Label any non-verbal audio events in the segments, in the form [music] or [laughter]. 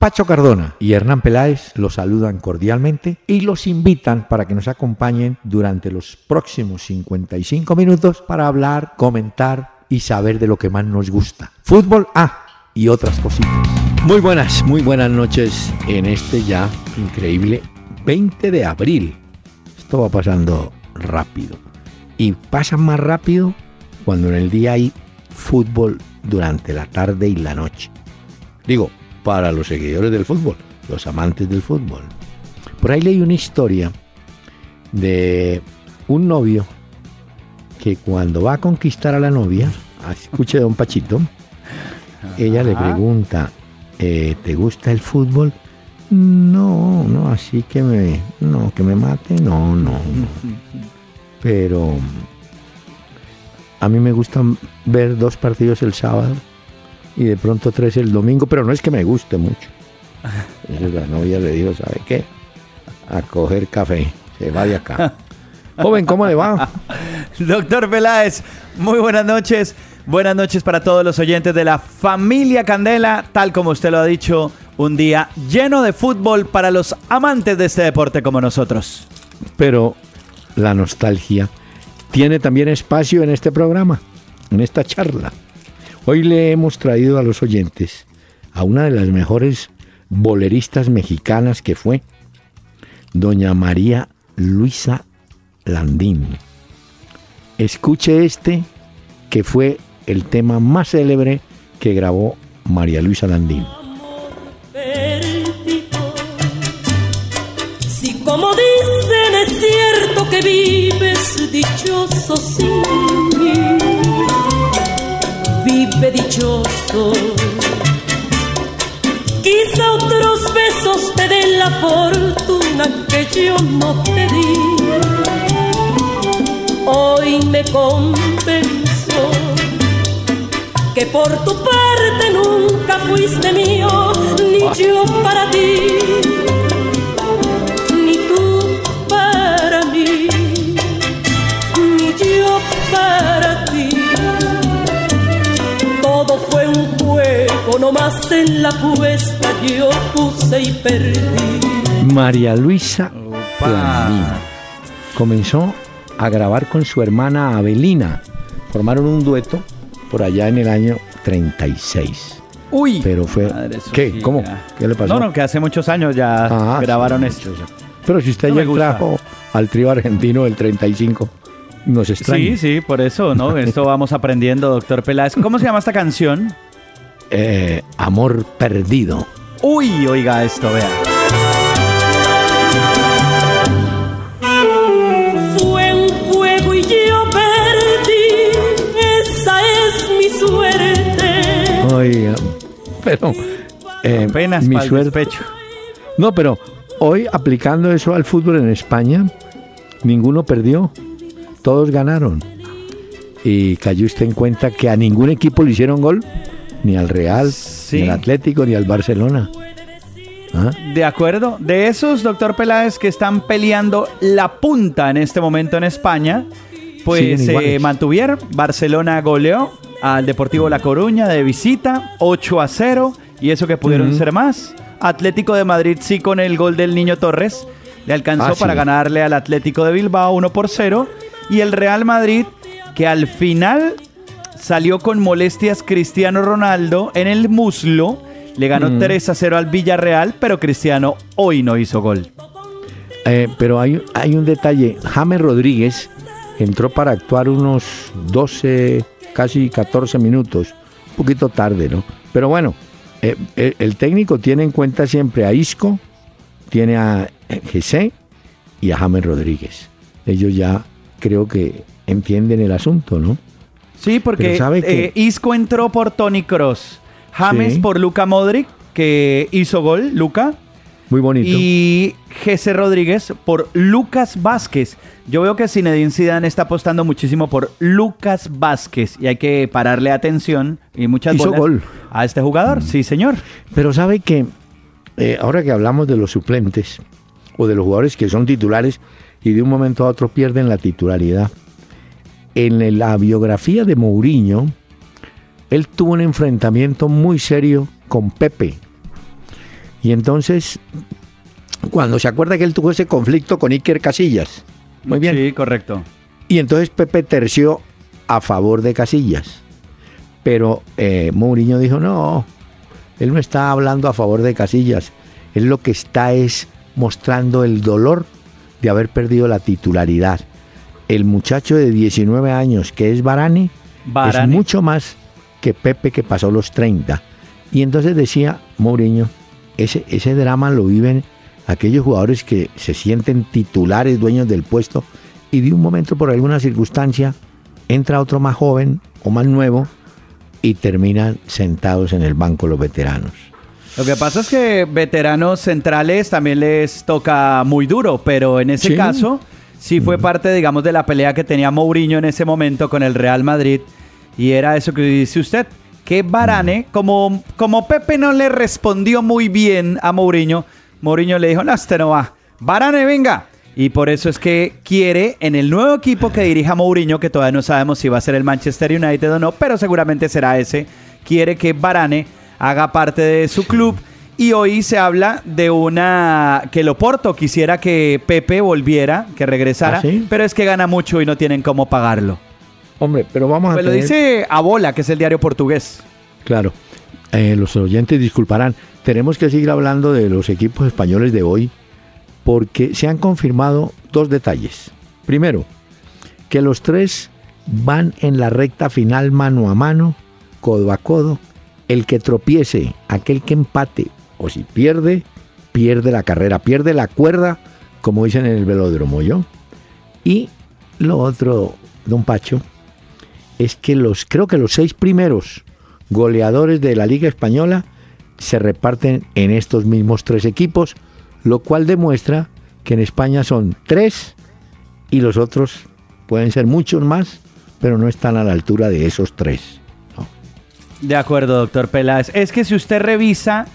Pacho Cardona y Hernán Peláez los saludan cordialmente y los invitan para que nos acompañen durante los próximos 55 minutos para hablar, comentar y saber de lo que más nos gusta. Fútbol, ah, y otras cositas. Muy buenas, muy buenas noches en este ya increíble 20 de abril. Esto va pasando rápido. Y pasa más rápido cuando en el día hay fútbol durante la tarde y la noche. Digo, para los seguidores del fútbol, los amantes del fútbol. Por ahí leí una historia de un novio que cuando va a conquistar a la novia, escuche don Pachito, [laughs] ella le pregunta, eh, ¿te gusta el fútbol? No, no, así que me, no, que me mate, no, no. [laughs] Pero a mí me gusta ver dos partidos el sábado y de pronto tres el domingo, pero no es que me guste mucho. [laughs] Entonces la novia le dijo, ¿sabe qué? A coger café, se va de acá. [laughs] Joven, ¿cómo le va? Doctor Peláez, muy buenas noches. Buenas noches para todos los oyentes de la familia Candela, tal como usted lo ha dicho, un día lleno de fútbol para los amantes de este deporte como nosotros. Pero la nostalgia tiene también espacio en este programa, en esta charla. Hoy le hemos traído a los oyentes a una de las mejores boleristas mexicanas que fue doña María Luisa Landín. Escuche este que fue el tema más célebre que grabó María Luisa Landín. Si como dicen es cierto que vives dichoso sin vive dichoso. Quizá otros besos te den la fortuna que yo no te di. Hoy me convenzo que por tu parte nunca fuiste mío, ni yo para ti, nomás en la puesta yo puse y perdí. María Luisa comenzó a grabar con su hermana Abelina. Formaron un dueto por allá en el año 36. Uy. Pero fue... Madre ¿Qué? ¿Cómo? ¿Qué le pasó? No, no, que hace muchos años ya Ah, grabaron sí, esto. muchos. Pero si usted No ya trajo al trío argentino del 35, nos extraña. Sí, sí, por eso, ¿no? [laughs] Esto vamos aprendiendo, doctor Peláez. ¿Cómo se llama esta canción? Eh, amor perdido. Uy, oiga esto, vea. Fue un juego y yo perdí, esa es mi suerte. Oiga, pero... eh, Apenas mi suerte... despecho. No, pero hoy aplicando eso al fútbol en España, ninguno perdió, todos ganaron. Y cayó usted en cuenta que a ningún equipo le hicieron gol, ni al Real, Sí. ni al Atlético, ni al Barcelona. ¿Ah? De acuerdo. De esos, doctor Peláez, que están peleando la punta en este momento en España, pues iguales. mantuvieron. Barcelona goleó al Deportivo La Coruña de visita, 8 a 0, y eso que pudieron ser más. Atlético de Madrid sí con el gol del Niño Torres, le alcanzó Ah, sí. para ganarle al Atlético de Bilbao 1 por 0, y el Real Madrid, que al final salió con molestias Cristiano Ronaldo en el muslo. Le ganó Mm. 3 a 0 al Villarreal, pero Cristiano hoy no hizo gol. Eh, pero hay, hay un detalle. James Rodríguez entró para actuar unos 12, casi 14 minutos. Un poquito tarde, ¿no? Pero bueno, eh, el, el técnico tiene en cuenta siempre a Isco, tiene a Jesse y a James Rodríguez. Ellos ya creo que entienden el asunto, ¿no? Sí, porque eh, Isco entró por Tony Cross, James Sí. por Luca Modric, que hizo gol, Luca, Muy bonito. y Jesse Rodríguez por Lucas Vázquez. Yo veo que Zinedine Zidane está apostando muchísimo por Lucas Vázquez y hay que pararle atención y muchas Hizo bolas gol. Mm. a este jugador. Sí, señor. Pero sabe que eh, ahora que hablamos de los suplentes o de los jugadores que son titulares y de un momento a otro pierden la titularidad, en la biografía de Mourinho, él tuvo un enfrentamiento muy serio con Pepe. Y entonces, cuando se acuerda que él tuvo ese conflicto con Iker Casillas. Muy bien. Sí, correcto. Y entonces Pepe terció a favor de Casillas. Pero eh, Mourinho dijo, no, él no está hablando a favor de Casillas. Él lo que está es mostrando el dolor de haber perdido la titularidad. El muchacho de 19 años que es Barani, es mucho más que Pepe que pasó los 30. Y entonces decía Mourinho, ese, ese drama lo viven aquellos jugadores que se sienten titulares, dueños del puesto, y de un momento por alguna circunstancia entra otro más joven o más nuevo y terminan sentados en el banco los veteranos. Lo que pasa es que veteranos centrales también les toca muy duro, pero en ese Sí. caso sí fue parte, digamos, de la pelea que tenía Mourinho en ese momento con el Real Madrid. Y era eso que dice usted, que Varane, como, como Pepe no le respondió muy bien a Mourinho, Mourinho le dijo, no, este no va. Varane, venga. Y por eso es que quiere en el nuevo equipo que dirija Mourinho, que todavía no sabemos si va a ser el Manchester United o no, pero seguramente será ese, quiere que Varane haga parte de su club. Y hoy se habla de una que Loporto quisiera que Pepe volviera, que regresara, ¿Ah, sí? pero es que gana mucho y no tienen cómo pagarlo. Hombre, pero vamos a Pues lo tener- dice Abola, que es el diario portugués. Claro, eh, los oyentes disculparán. Tenemos que seguir hablando de los equipos españoles de hoy porque se han confirmado dos detalles. Primero, que los tres van en la recta final mano a mano, codo a codo. El que tropiece, aquel que empate o si pierde, pierde la carrera, pierde la cuerda, como dicen en el velódromo, ¿yo? Y lo otro, don Pacho, es que los, creo que los seis primeros goleadores de la Liga Española se reparten en estos mismos tres equipos, lo cual demuestra que en España son tres y los otros pueden ser muchos más, pero no están a la altura de esos tres. De acuerdo, doctor Peláez. Es que si usted revisa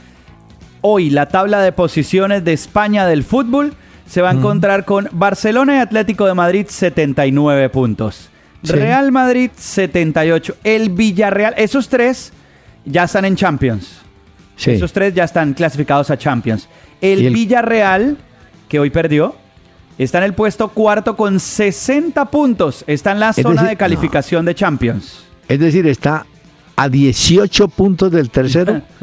hoy la tabla de posiciones de España del fútbol, se va a encontrar con Barcelona y Atlético de Madrid 79 puntos. Sí. Real Madrid 78. El Villarreal, esos tres ya están en Champions. Sí, Esos tres ya están clasificados a Champions. El, Villarreal, que hoy perdió, está en el puesto cuarto con 60 puntos. Está en la Es zona decir, de calificación de Champions. es decir, está a 18 puntos del tercero. [laughs]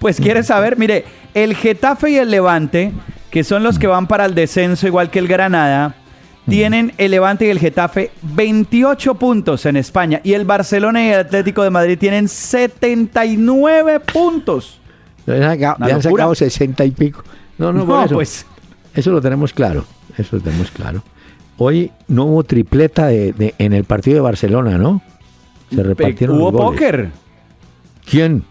Pues quieres saber, mire, el Getafe y el Levante, que son los que van para el descenso igual que el Granada, tienen el Levante y el Getafe 28 puntos en España y el Barcelona y el Atlético de Madrid tienen 79 puntos. Le han, le sacado 60 y pico. No, no, por No, eso. pues Eso lo tenemos claro, eso lo tenemos claro. Hoy no hubo tripleta de, de- en el partido de Barcelona, ¿no? Se repartieron hubo los goles. póker. ¿Quién?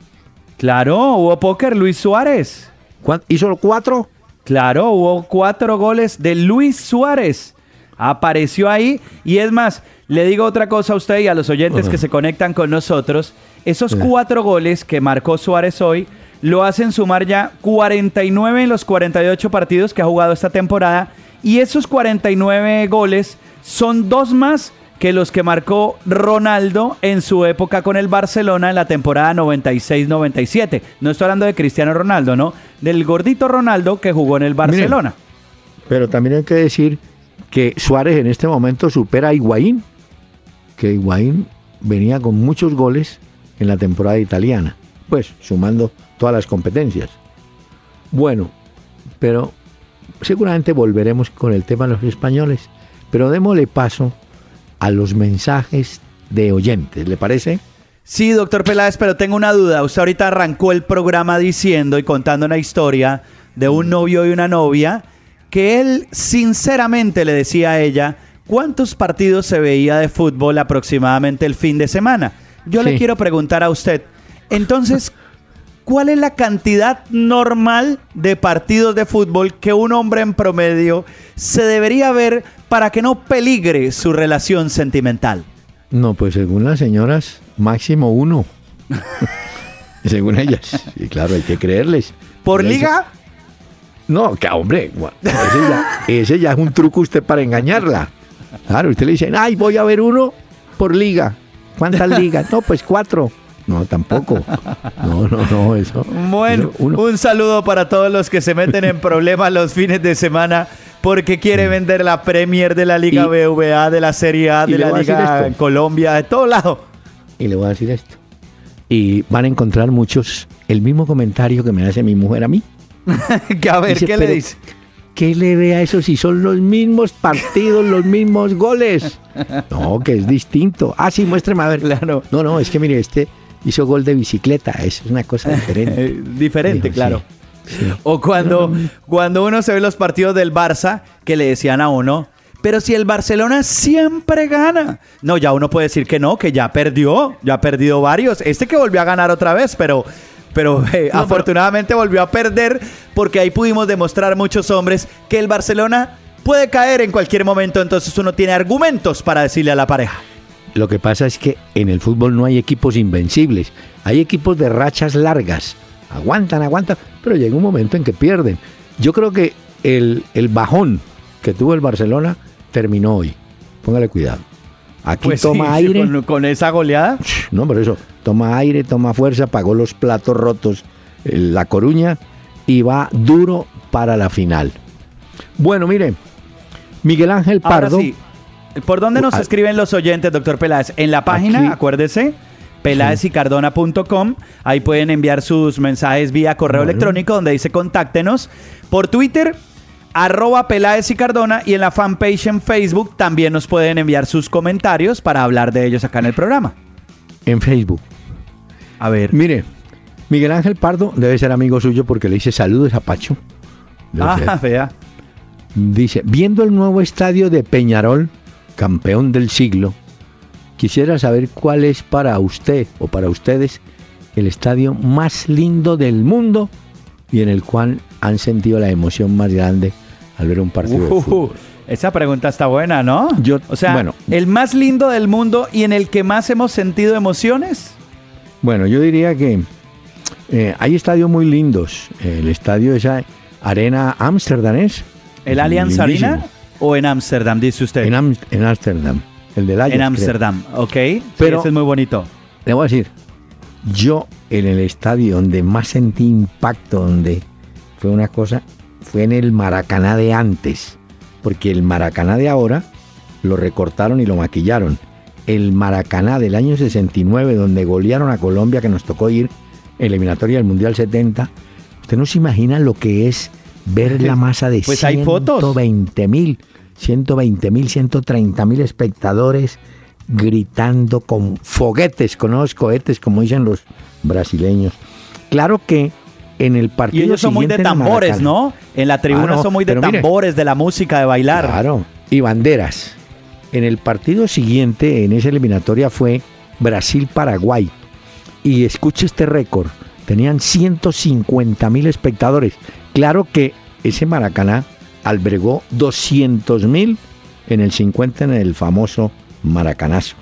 Claro, hubo póker, Luis Suárez. ¿Cuán- ¿Hizo cuatro? Claro, hubo cuatro goles de Luis Suárez. Apareció ahí. Y es más, le digo otra cosa a usted y a los oyentes que se conectan con nosotros. Esos cuatro goles que marcó Suárez hoy lo hacen sumar ya 49 en los 48 partidos que ha jugado esta temporada. Y esos 49 goles son dos más que los que marcó Ronaldo en su época con el Barcelona en la temporada 96-97. No estoy hablando de Cristiano Ronaldo, ¿no? Del gordito Ronaldo que jugó en el Barcelona. Pero también hay que decir que Suárez en este momento supera a Higuaín, que Higuaín venía con muchos goles en la temporada italiana, pues sumando todas las competencias. Bueno, pero seguramente volveremos con el tema de los españoles, pero démosle paso a los mensajes de oyentes, ¿le parece? Sí, doctor Peláez, pero tengo una duda. Usted ahorita arrancó el programa diciendo y contando una historia de un novio y una novia que él sinceramente le decía a ella cuántos partidos se veía de fútbol aproximadamente el fin de semana. Yo le quiero preguntar a usted, entonces, ¿cuál es la cantidad normal de partidos de fútbol que un hombre en promedio se debería ver para que no peligre su relación sentimental? No, pues según las señoras, máximo uno. [laughs] según ellas. Y claro, hay que creerles. ¿Por Pero liga? No, que hombre, gua- ese ya, ese ya es un truco usted para engañarla. Claro, usted le dice, ay, voy a ver uno por liga. ¿Cuántas ligas? No, pues cuatro. No, tampoco. No, no, no, eso. Bueno, eso uno- un saludo para todos los que se meten en problemas los fines de semana porque quiere vender la Premier de la Liga. Y- BVA, de la Serie A, de la Liga. Colombia, de todo lado. Y le voy a decir esto. Y van a encontrar muchos el mismo comentario que me hace mi mujer a mí. [laughs] que a ver, Dice, ¿qué le "Pero, dice? ¿Qué le ve a eso si son los mismos partidos, los mismos goles? [laughs] No, que es distinto. Ah, sí, muéstrame a ver. Claro. No, no, es que mire, este hizo gol de bicicleta. Es una cosa [laughs] diferente. Diferente, Dijo, claro. sí, sí. O cuando, cuando uno se ve los partidos del Barça, que le decían a uno, pero si el Barcelona siempre gana. No, ya uno puede decir que no, que ya perdió, ya ha perdido varios. Este que volvió a ganar otra vez, pero, pero eh, afortunadamente volvió a perder porque ahí pudimos demostrar muchos hombres que el Barcelona puede caer en cualquier momento, entonces uno tiene argumentos para decirle a la pareja. Lo que pasa es que en el fútbol no hay equipos invencibles. Hay equipos de rachas largas. Aguantan, aguantan, pero llega un momento en que pierden. Yo creo que el, el bajón que tuvo el Barcelona terminó hoy. Póngale cuidado. Aquí Pues toma sí, [laughs] aire. Con, con esa goleada. No, por eso, toma aire, toma fuerza, pagó los platos rotos eh, La Coruña y va duro para la final. Bueno, mire, Miguel Ángel Ahora Pardo. sí, ¿por dónde nos Ah. escriben los oyentes, doctor Peláez? En la página, Aquí. acuérdese, peláezicardona.com. Ahí pueden enviar sus mensajes vía correo Bueno. electrónico donde dice contáctenos. Por Twitter, arroba Peláez y Cardona. Y en la fanpage en Facebook también nos pueden enviar sus comentarios para hablar de ellos acá en el programa. en Facebook. A ver. Mire, Miguel Ángel Pardo debe ser amigo suyo porque le dice saludos a Pacho. Debe Ah, ser. [laughs] vea. Dice, viendo el nuevo estadio de Peñarol, campeón del siglo, quisiera saber cuál es para usted o para ustedes el estadio más lindo del mundo y en el cual han sentido la emoción más grande al ver un partido de fútbol. esa pregunta está buena, ¿no? Yo- o sea, bueno. el más lindo del mundo y en el que más hemos sentido emociones. Bueno, yo diría que eh, hay estadios muy lindos. El estadio esa Arena Amsterdam es. ¿El Allianz. Arena o en Ámsterdam, dice usted? En, Am- en Ámsterdam. El del Ajax, En. Ámsterdam, ok. Sí, Pero- ese es muy bonito. Le voy a decir, yo en el estadio donde más sentí impacto, donde fue una cosa, fue en el Maracaná de antes. Porque el Maracaná de ahora lo recortaron y lo maquillaron. El Maracaná del año 69, donde golearon a Colombia, que nos tocó ir eliminatoria del Mundial 70. Usted no se imagina lo que es ver la masa de Pues hay fotos. 120 mil, 120 mil, 130 mil espectadores gritando con foguetes, con unos cohetes, como dicen los brasileños. Claro que en el Y partido ellos son muy de tambores, ¿no? En la tribuna Ah, no, son muy de mire. tambores, de la música, de bailar. Claro, y banderas. En el partido siguiente, en esa eliminatoria, fue Brasil-Paraguay. Y escuche este récord, tenían 150 mil espectadores. Claro que ese Maracaná albergó 200 mil en el 50 en el famoso Maracanazo.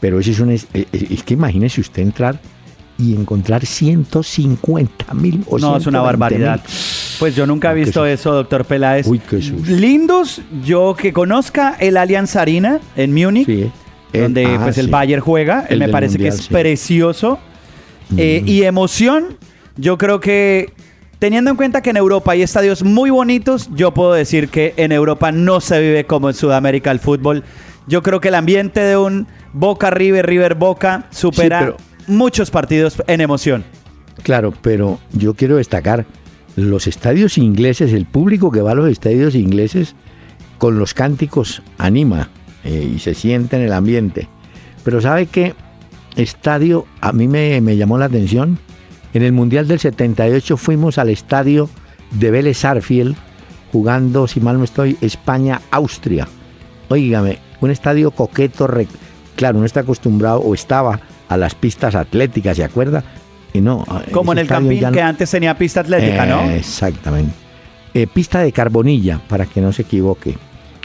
Pero ese es un... Es, es- que imagínese usted entrar y encontrar 150 mil o No, es una 120,000. barbaridad. Pues yo nunca he visto eso, doctor Peláez. Uy, qué susto. Lindos, yo que conozca el Allianz Arena en Múnich, Sí. donde ah, pues el. Bayern juega, El me parece Mundial, que es sí. precioso. Eh, Mm. y emoción, yo creo que teniendo en cuenta que en Europa hay estadios muy bonitos, yo puedo decir que en Europa no se vive como en Sudamérica el fútbol. Yo creo que el ambiente de un Boca River, River Boca supera pero- muchos partidos en emoción. Claro, pero yo quiero destacar los estadios ingleses, el público que va a los estadios ingleses con los cánticos anima eh, y se siente en el ambiente. Pero ¿sabe qué estadio a mí me, me llamó la atención? En el Mundial del 78 fuimos al estadio de Vélez Sarfield jugando, si mal no estoy, España-Austria. Óigame, un estadio coqueto, re- claro, uno está acostumbrado o estaba a las pistas atléticas, ¿se acuerda? Y no, Como en el Campín no- que antes tenía pista atlética, ¿no? Exactamente. Eh, pista de Carbonilla, para que no se equivoque.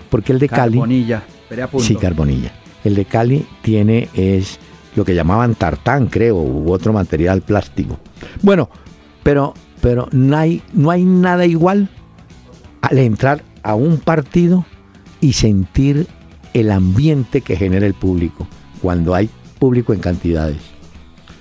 Porque el de Cali... Carbonilla. Espere, apunto. Sí, Carbonilla. El de Cali tiene es lo que llamaban tartán, creo, u otro material plástico. Bueno, pero, pero no, hay, no hay nada igual al entrar a un partido y sentir el ambiente que genera el público, cuando hay público en cantidades.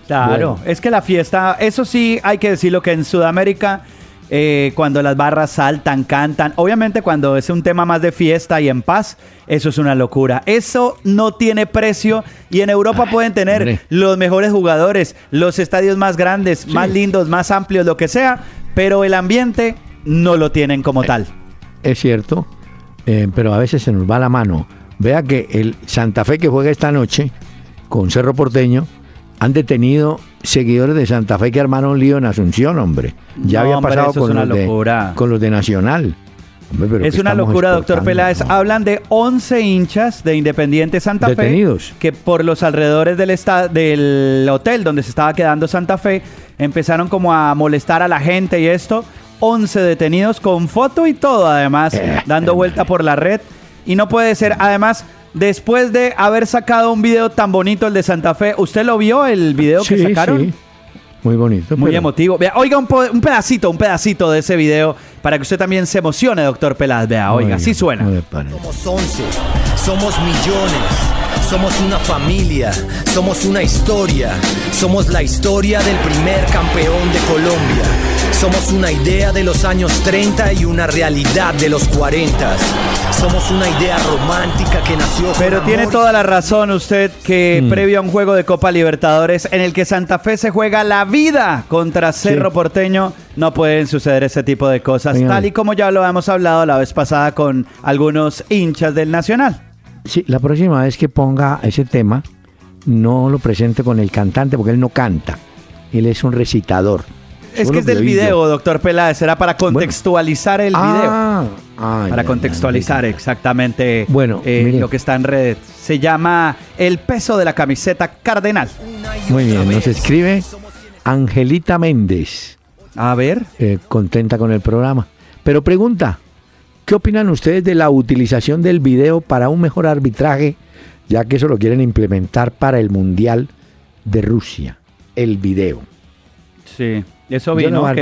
Claro, Bueno. es que la fiesta, eso sí hay que decirlo que en Sudamérica, eh, cuando las barras saltan, cantan, obviamente cuando es un tema más de fiesta y en paz, eso es una locura. Eso no tiene precio y en Europa Ay, pueden tener hombre. los mejores jugadores, los estadios más grandes, más lindos, más amplios, lo que sea, pero el ambiente no lo tienen como tal. Es cierto, eh, pero a veces se nos va la mano. Vea que el Santa Fe que juega esta noche con Cerro Porteño han detenido seguidores de Santa Fe que armaron un lío en Asunción, hombre. Ya No, había pasado con, los de, locura. con los de Nacional. Hombre, Es ¿qué una locura, doctor? Peláez. No. Hablan de 11 hinchas de Independiente Santa Detenidos. Fe que por los alrededores del, hotel donde se estaba quedando Santa Fe empezaron como a molestar a la gente y esto. 11 detenidos con foto y todo, además, Eh, dando hombre. vuelta por la red. Y no puede ser, además, después de haber sacado un video tan bonito, el de Santa Fe, ¿usted lo vio, el video que sacaron? sí. Muy bonito. Muy pero- emotivo. Vea, oiga un, pedacito, un pedacito de ese video para que usted también se emocione, doctor Peláez. Vea, oiga, así suena. Somos 11, somos millones, somos una familia, somos una historia, somos la historia del primer campeón de Colombia, somos una idea de los años 30 y una realidad de los 40, somos una idea romántica que nació con Pero tiene amor toda la razón usted que Mm. previo a un juego de Copa Libertadores en el que Santa Fe se juega la vida contra Cerro Sí. Porteño, no pueden suceder ese tipo de cosas, tal y como ya lo hemos hablado la vez pasada con algunos hinchas del Nacional. Sí, la próxima vez que ponga ese tema, no lo presente con el cantante, porque él no canta. Él es un recitador. Es que es del video, doctor Peláez, era para contextualizar el video. Ah, ah, Para contextualizar exactamente Bueno, eh, lo que está en red. Se llama El peso de la camiseta cardenal. Muy bien, nos escribe Angelita Méndez, A ver. eh, contenta con el programa. Pero pregunta, ¿qué opinan ustedes de la utilización del video para un mejor arbitraje, ya que eso lo quieren implementar para el Mundial de Rusia? El video. Sí, eso vino no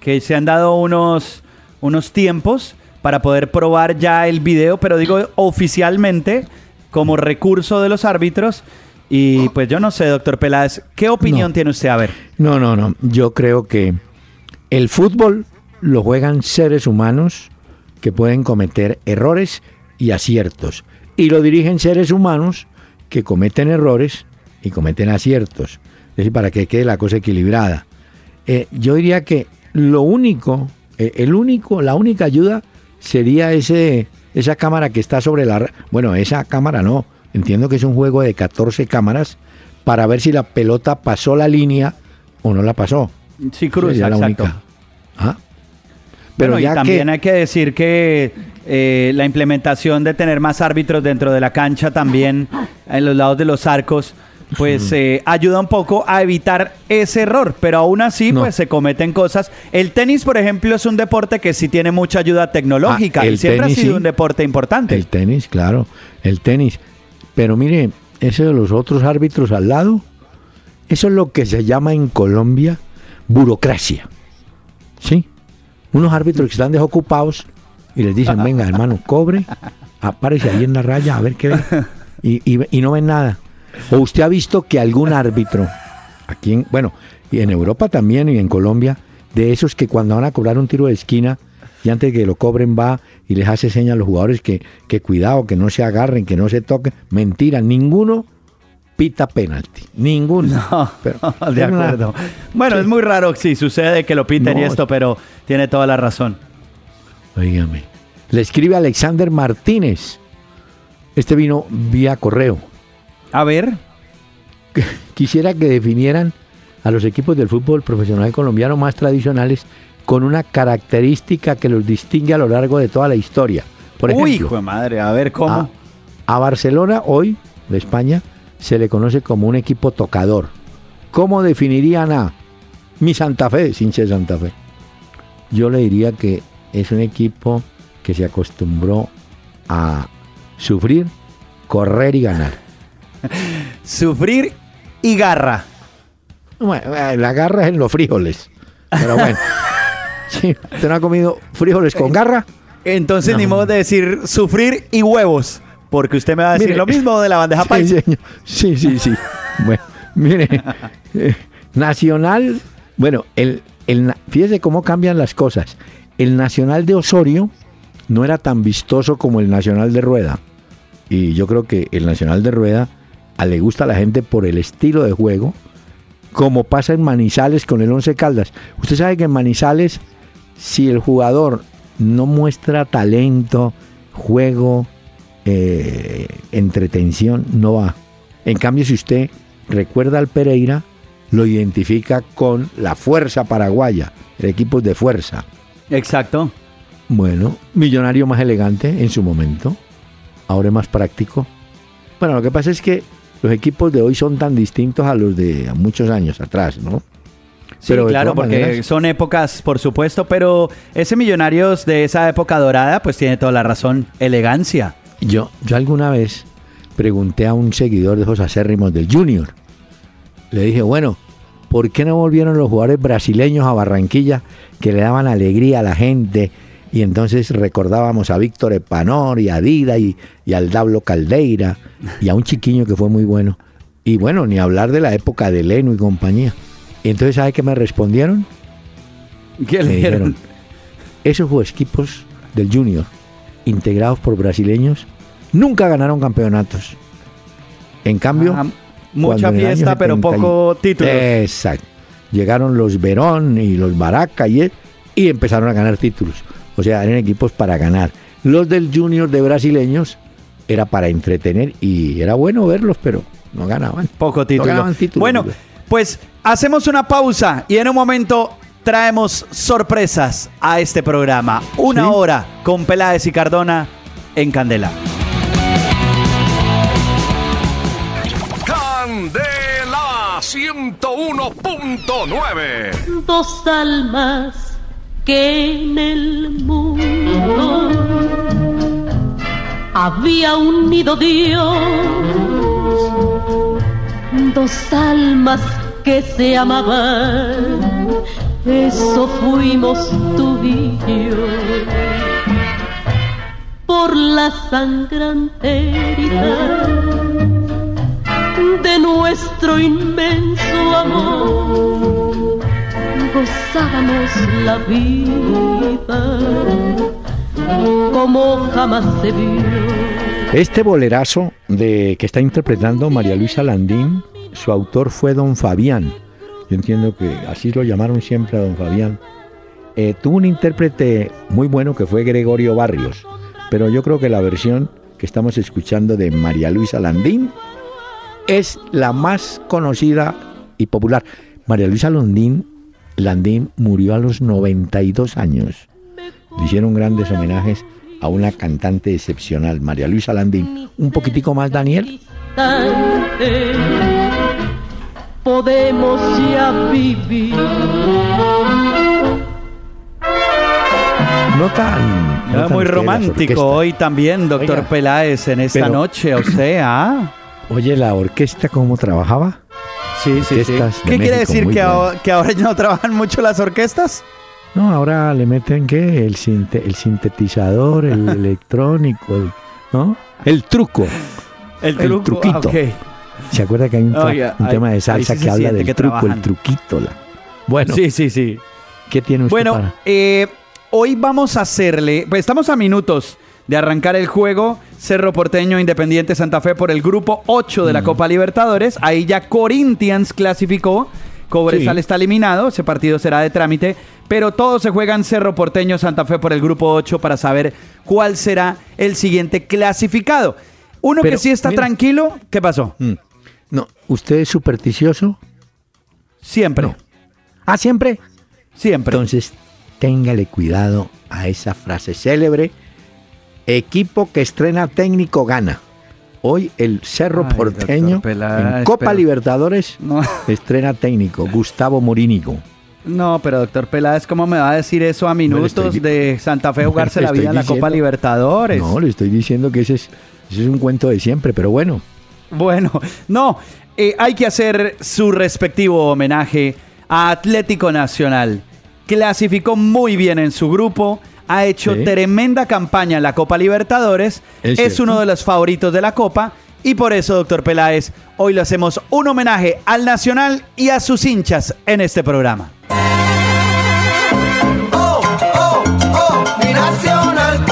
que, se han dado unos, unos tiempos para poder probar ya el video, pero digo oficialmente como recurso de los árbitros. Y pues yo no sé, doctor Peláez, ¿qué opinión No. tiene usted? A ver. No, no, no. Yo creo que el fútbol lo juegan seres humanos que pueden cometer errores y aciertos. Y lo dirigen seres humanos que cometen errores y cometen aciertos. Es decir, para que quede la cosa equilibrada. Eh, yo diría que lo único, eh, el único, la única ayuda sería ese, esa cámara que está sobre la... Bueno, esa cámara no. Entiendo que es un juego de 14 cámaras para ver si la pelota pasó la línea o no la pasó. Sí, Cruz, Sería la exacto. única. Ah. Pero ya y también que hay que decir que eh, la implementación de tener más árbitros dentro de la cancha también en los lados de los arcos pues eh, ayuda un poco a evitar ese error, pero aún así No. pues se cometen cosas. El tenis, por ejemplo, es un deporte que sí tiene mucha ayuda tecnológica Ah, y el siempre tenis, ha sido sí. un deporte importante. el tenis, claro, el tenis. Pero mire, eso de los otros árbitros al lado, eso es lo que se llama en Colombia burocracia. ¿Sí? Unos árbitros que están desocupados y les dicen, venga hermano, cobre, apárese ahí en la raya a ver qué ve. Y, y- y no ven nada. O usted ha visto que algún árbitro, aquí en, bueno, y en Europa también y en Colombia, de esos que cuando van a cobrar un tiro de esquina y antes que lo cobren va y les hace señas a los jugadores que, que cuidado, que no se agarren, que no se toquen. Mentira, ninguno pita penalti. Ninguno. No, Pero- [laughs] de una- acuerdo. Bueno, Sí. es muy raro, sí, sucede que lo piten y esto, pero tiene toda la razón. Óigame. Le escribe Alexander Martínez. Este vino vía correo. A ver, [laughs] Quisiera que definieran a los equipos del fútbol profesional colombiano más tradicionales con una característica que los distingue a lo largo de toda la historia. Por uy, ejemplo, hijo de madre, a ver cómo. a, a Barcelona hoy, de España, se le conoce como un equipo tocador. ¿Cómo definirían a mi Santa Fe, hincha de Santa Fe? Yo le diría que es un equipo que se acostumbró a sufrir, correr y ganar. [laughs] Sufrir y garra. Bueno, eh, la garra es en los frijoles. Pero bueno. [laughs] Sí, ¿Usted no ha comido frijoles con garra? Entonces, ni No. modo de decir sufrir y huevos. Porque usted me va a decir Mire. lo mismo de la bandeja [laughs] Sí, paisa. señor. Sí, sí, sí. Bueno, Mire, eh, Nacional, bueno, el, el, fíjese cómo cambian las cosas. El Nacional de Osorio no era tan vistoso como el Nacional de Rueda. Y yo creo que el Nacional de Rueda a le gusta a la gente por el estilo de juego, como pasa en Manizales con el Once Caldas. Usted sabe que en Manizales, si el jugador no muestra talento, juego, eh, entretención, no va. En cambio, si usted recuerda al Pereira, lo identifica con la fuerza paraguaya, el equipo de fuerza. Exacto. Bueno, millonario más elegante en su momento, ahora es más práctico. Bueno, lo que pasa es que los equipos de hoy son tan distintos a los de muchos años atrás, ¿no? Sí, Pero claro, porque maneras- son épocas, por supuesto, pero ese Millonarios de esa época dorada, pues tiene toda la razón, elegancia. Yo, yo alguna vez pregunté a un seguidor de esos acérrimos del Junior. Le dije, bueno, ¿por qué no volvieron los jugadores brasileños a Barranquilla que le daban alegría a la gente? Y entonces recordábamos a Víctor Epanor y a Dida y, y al Dablo Caldeira y a un chiquiño que fue muy bueno. Y bueno, ni hablar de la época de Leno y compañía. Y entonces, ¿sabe qué me respondieron? ¿Qué le dijeron, esos equipos del Junior, integrados por brasileños, nunca ganaron campeonatos. En cambio, mucha fiesta, pero 70 y- poco títulos. Exacto. Llegaron los Verón y los Baraca y, y empezaron a ganar títulos. O sea, eran equipos para ganar. Los del Junior de brasileños era para entretener y era bueno verlos, pero no ganaban. Poco No título. ganaban títulos, bueno, pues hacemos una pausa y en un momento traemos sorpresas a este programa. Una Sí. hora con Peláez y Cardona en Candela. Candela 101.9. dos almas que en el mundo había unido Dios, dos almas que se amaban, eso fuimos tú y yo. Por la sangrante herida de nuestro inmenso amor gozábamos la vida como jamás se vio. Este bolerazo de que está interpretando María Luisa Landín, su autor fue Don Fabián. Yo entiendo que así lo llamaron siempre a Don Fabián. Eh, tuvo un intérprete muy bueno que fue Gregorio Barrios, pero yo creo que la versión que estamos escuchando de María Luisa Landín es la más conocida y popular. María Luisa Landín, Landín murió a los 92 años. Le hicieron grandes homenajes a una cantante excepcional, María Luisa Landín. Un poquitico más, Daniel. Podemos ya vivir. No tan. no Ah, tan muy romántico hoy también, doctor Oiga, Peláez, en esta pero- noche. ¿A usted, ah? Oye, la orquesta, ¿cómo trabajaba? Sí, sí, sí. ¿Qué quiere México, decir? ¿Que, ahora, ¿Que ahora ya no trabajan mucho las orquestas? No, ahora le meten, ¿qué? El, sinte- el sintetizador, el [laughs] electrónico, el- ¿no? El truco. El truco, truquito. ok. ¿Se acuerda que hay un, ahí- tema de salsa sí que habla del que truco, el truquito? la- Bueno, Sí, sí, sí. ¿qué tiene usted Bueno, para...? eh, hoy vamos a hacerle, pues estamos a minutos de arrancar el juego Cerro Porteño Independiente Santa Fe por el grupo 8 Mm. de la Copa Libertadores. Ahí ya Corinthians clasificó, Cobresal Sí. está eliminado, ese partido será de trámite, pero todos se juegan Cerro Porteño Santa Fe por el grupo 8 para saber cuál será el siguiente clasificado. Uno que sí está mira. tranquilo, ¿qué pasó? Mm. No, ¿usted es supersticioso? Siempre, No. Ah, siempre. siempre. Entonces, téngale cuidado a esa frase célebre. Equipo que estrena técnico gana. Hoy el Cerro Ay, Porteño en Copa Libertadores No. [laughs] estrena técnico Gustavo Morínigo. No, pero doctor Peláez, ¿cómo me va a decir eso a estoy minutos de Santa Fe [laughs] jugarse la vida en la Copa Libertadores? No, le estoy diciendo que ese es, ese es un cuento de siempre, pero bueno. Bueno, no, eh, hay que hacer su respectivo homenaje a Atlético Nacional. Clasificó muy bien en su grupo, ha hecho Sí. tremenda campaña en la Copa Libertadores, Es uno de los favoritos de la Copa Y por eso, doctor Peláez, hoy le hacemos un homenaje al Nacional y a sus hinchas en este programa. Oh, oh, oh, mi nacional,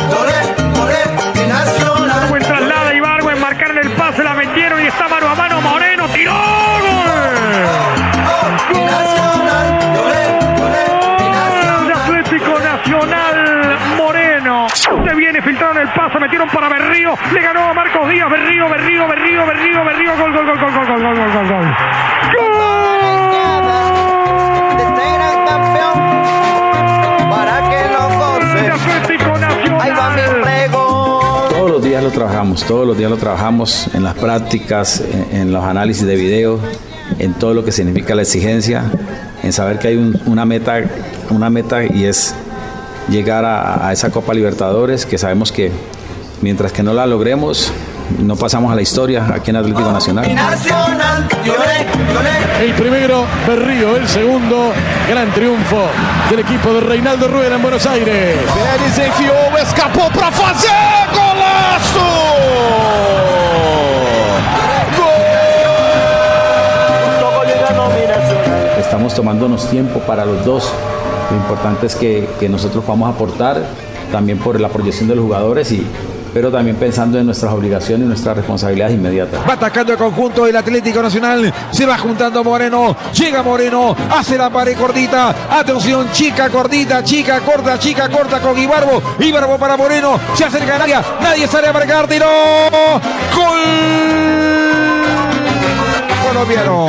metieron y está mano a mano Moreno, tiró gol. Nacional, de nacional. Atlético Nacional Moreno. Se viene, filtraron el pase, metieron para Berrío, le ganó a Marcos Díaz, Berrío, Berrío, Berrío, Berrío, Berrío, gol, gol, gol, gol, gol, gol, gol, gol, gol, gol. Para que lo ¡Gol de goce. Atlético Ahí va mi Nacional! Los días lo trabajamos, todos los días lo trabajamos en las prácticas, en, los análisis de video, en todo lo que significa la exigencia, en saber que hay un- una meta, una meta y es llegar a, a esa Copa Libertadores, que sabemos que mientras que no la logremos, no pasamos a la historia aquí en Atlético Nacional. El primero, Berrío. El segundo, gran triunfo del equipo de Reinaldo Rueda en Buenos Aires. Pérez enfiou, escapou para fazer golaço! Estamos tomándonos tiempo para los dos. Lo importante es que, que nosotros vamos a aportar también por la proyección de los jugadores, y, pero también pensando en nuestras obligaciones y nuestras responsabilidades inmediatas. Va atacando el conjunto del Atlético Nacional. Se va juntando Moreno. Llega Moreno. Hace la pared cortita. Atención, chica cortita, chica corta, chica corta con Ibarbo. Ibarbo para Moreno. Se acerca al área. Nadie sale a marcar. Tiró. Gol. Colombiano.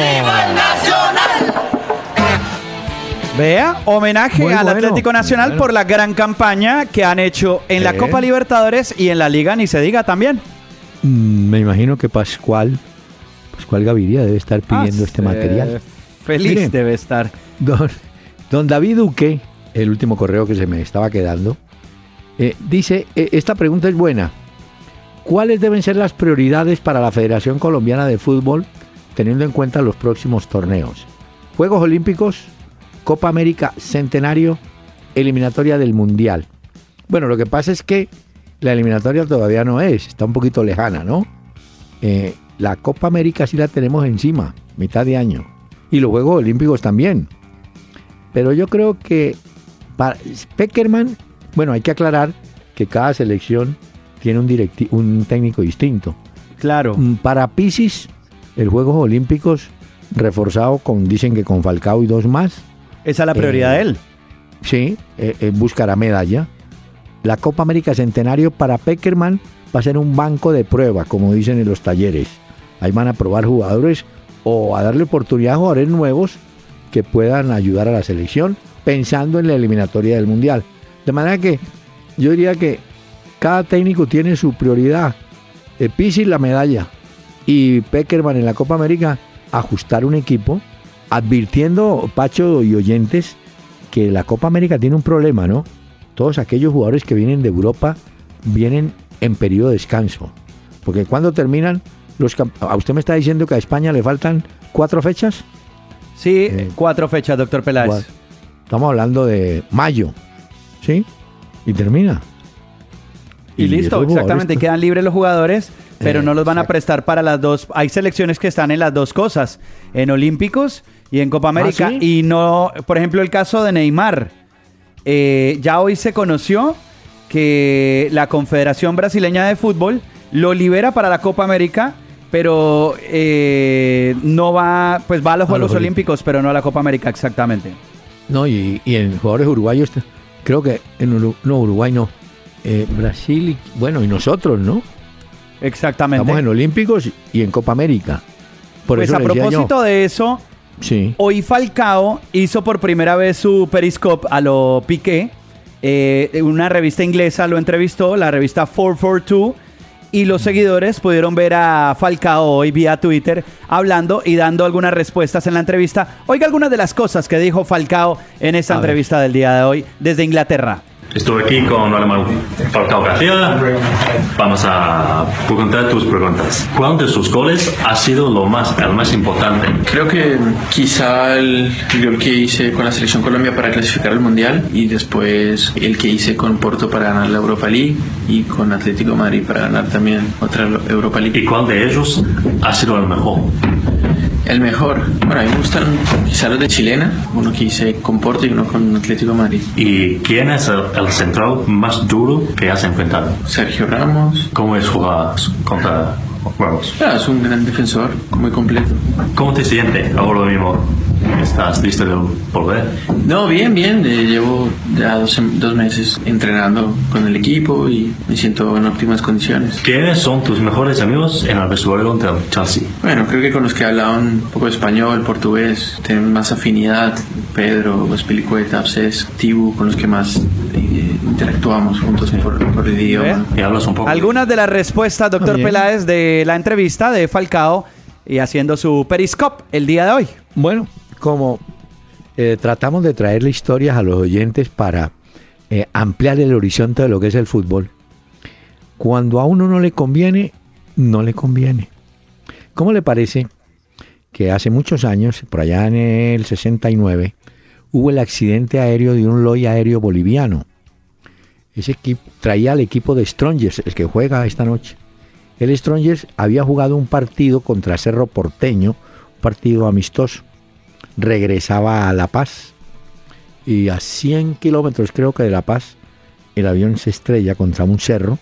Vea, homenaje Muy al bueno. Atlético Nacional por la gran campaña que han hecho en la. Copa Libertadores y en la Liga, ni se diga también. Mm, Me imagino que Pascual, Pascual Gaviria debe estar pidiendo Ah, este eh, material. Feliz Miren. debe estar. Don, don David Duque, el último correo que se me estaba quedando, eh, dice, eh, esta pregunta es buena. ¿Cuáles deben ser las prioridades para la Federación Colombiana de Fútbol teniendo en cuenta los próximos torneos? Juegos Olímpicos, Copa América Centenario, eliminatoria del Mundial. Bueno, lo que pasa es que la eliminatoria todavía no es, está un poquito lejana, ¿no? Eh, la Copa América sí la tenemos encima, mitad de año. Y los Juegos Olímpicos también. Pero yo creo que para Peckerman, bueno, hay que aclarar que cada selección tiene un, directi- un técnico distinto. Claro. Mm, Para Pisis, el Juegos Olímpicos reforzado con, dicen que con Falcao y dos más, Esa es la prioridad Eh, de él. sí, eh, eh, buscará medalla. La Copa América Centenario para Peckerman va a ser un banco de prueba, como dicen en los talleres. Ahí van a probar jugadores o a darle oportunidad a jugadores nuevos que puedan ayudar a la selección pensando en la eliminatoria del Mundial. De manera que yo diría que cada técnico tiene su prioridad. Eh, Pizzi la medalla y Peckerman en la Copa América ajustar un equipo advirtiendo Pacho y oyentes que la Copa América tiene un problema, ¿no? Todos aquellos jugadores que vienen de Europa vienen en periodo de descanso. Porque cuando terminan, los a usted me está diciendo que a España le faltan cuatro fechas. Sí, eh, cuatro fechas, doctor Peláez. Estamos hablando de mayo, ¿sí? Y termina. Y, listo, exactamente. jugadores- Quedan libres los jugadores, pero Eh, no los van a prestar para las dos. Hay selecciones que están en las dos cosas, en Olímpicos y en Copa América. Ah, ¿sí? Y no, por ejemplo, el caso de Neymar. Eh, ya hoy se conoció que la Confederación Brasileña de Fútbol lo libera para la Copa América, pero eh, no va, pues va a los A Juegos Olímpicos. Olímpicos, pero no a la Copa América, exactamente. No, y, y en jugadores uruguayos, creo que en Uru- no, Uruguay no. Eh, Brasil, y, bueno, y nosotros, ¿no? Exactamente. Estamos en Olímpicos y en Copa América. Por pues eso a yo, propósito de eso, sí. Hoy Falcao hizo por primera vez su Periscope a lo Piqué. Eh, una revista inglesa lo entrevistó, la revista 442. Y los seguidores pudieron ver a Falcao hoy vía Twitter hablando y dando algunas respuestas en la entrevista. Oiga algunas de las cosas que dijo Falcao en esta A ver. entrevista del día de hoy desde Inglaterra. Estoy aquí con Alemán Falcao García. Vamos a preguntar tus preguntas. ¿Cuál de sus goles ha sido lo más, el más importante? Creo que quizá el gol que hice con la selección Colombia para clasificar al Mundial y después el que hice con Porto para ganar la Europa League y con Atlético de Madrid para ganar también otra Europa League. ¿Y cuál de ellos ha sido el mejor? El mejor. Bueno, a mí me gustan quizá los de Chilena, uno que hice con Porto y uno con Atlético de Madrid. ¿Y quién es el, el central más duro que has enfrentado? Sergio Ramos. ¿Cómo es jugar contra Ramos? Ah, es un gran defensor, muy completo. ¿Cómo te sientes ahora mismo? ¿Estás listo de volver? No, bien, bien. eh, llevo ya dos, dos meses entrenando con el equipo y me siento en óptimas condiciones. ¿Quiénes son tus mejores amigos en el vestuario del Chelsea? Bueno, creo que con los que hablaban un poco de español, portugués, tienen más afinidad. Pedro, Spilicueta, Absés, Tibu, con los que más eh, interactuamos juntos por, por el idioma. ¿Y hablas un poco? Algunas de las respuestas, doctor. Peláez, de la entrevista de Falcao y haciendo su periscope el día de hoy. Bueno, como eh, tratamos de traerle historias a los oyentes para eh, ampliar el horizonte de lo que es el fútbol, cuando a uno no le conviene, no le conviene. ¿Cómo le parece que hace muchos años, por allá en el 69, hubo el accidente aéreo de un loy aéreo boliviano? Ese equipo traía al equipo de Strongers, el que juega esta noche. El Strongers había jugado un partido contra Cerro Porteño, un partido amistoso. Regresaba a La Paz y a 100 kilómetros creo que de La Paz el avión se estrella contra un cerro,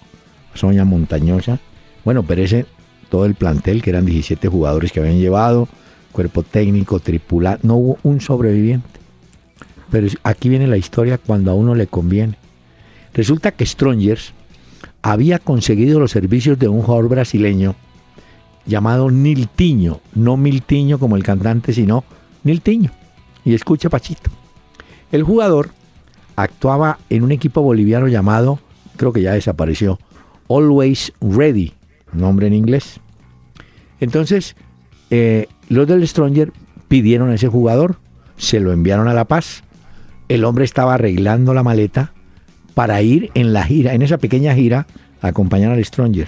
zona montañosa. Bueno, perece todo el plantel, que eran 17 jugadores que habían llevado, cuerpo técnico, tripulado, no hubo un sobreviviente. Pero aquí viene la historia cuando a uno le conviene. Resulta que Strongers había conseguido los servicios de un jugador brasileño llamado Niltiño, no Miltiño como el cantante, sino Niltiño. Y escucha Pachito. El jugador actuaba en un equipo boliviano llamado, creo que ya desapareció, Always Ready, nombre en inglés. Entonces, eh, los del Stronger pidieron a ese jugador, se lo enviaron a La Paz. El hombre estaba arreglando la maleta para ir en la gira, en esa pequeña gira, a acompañar al Stronger.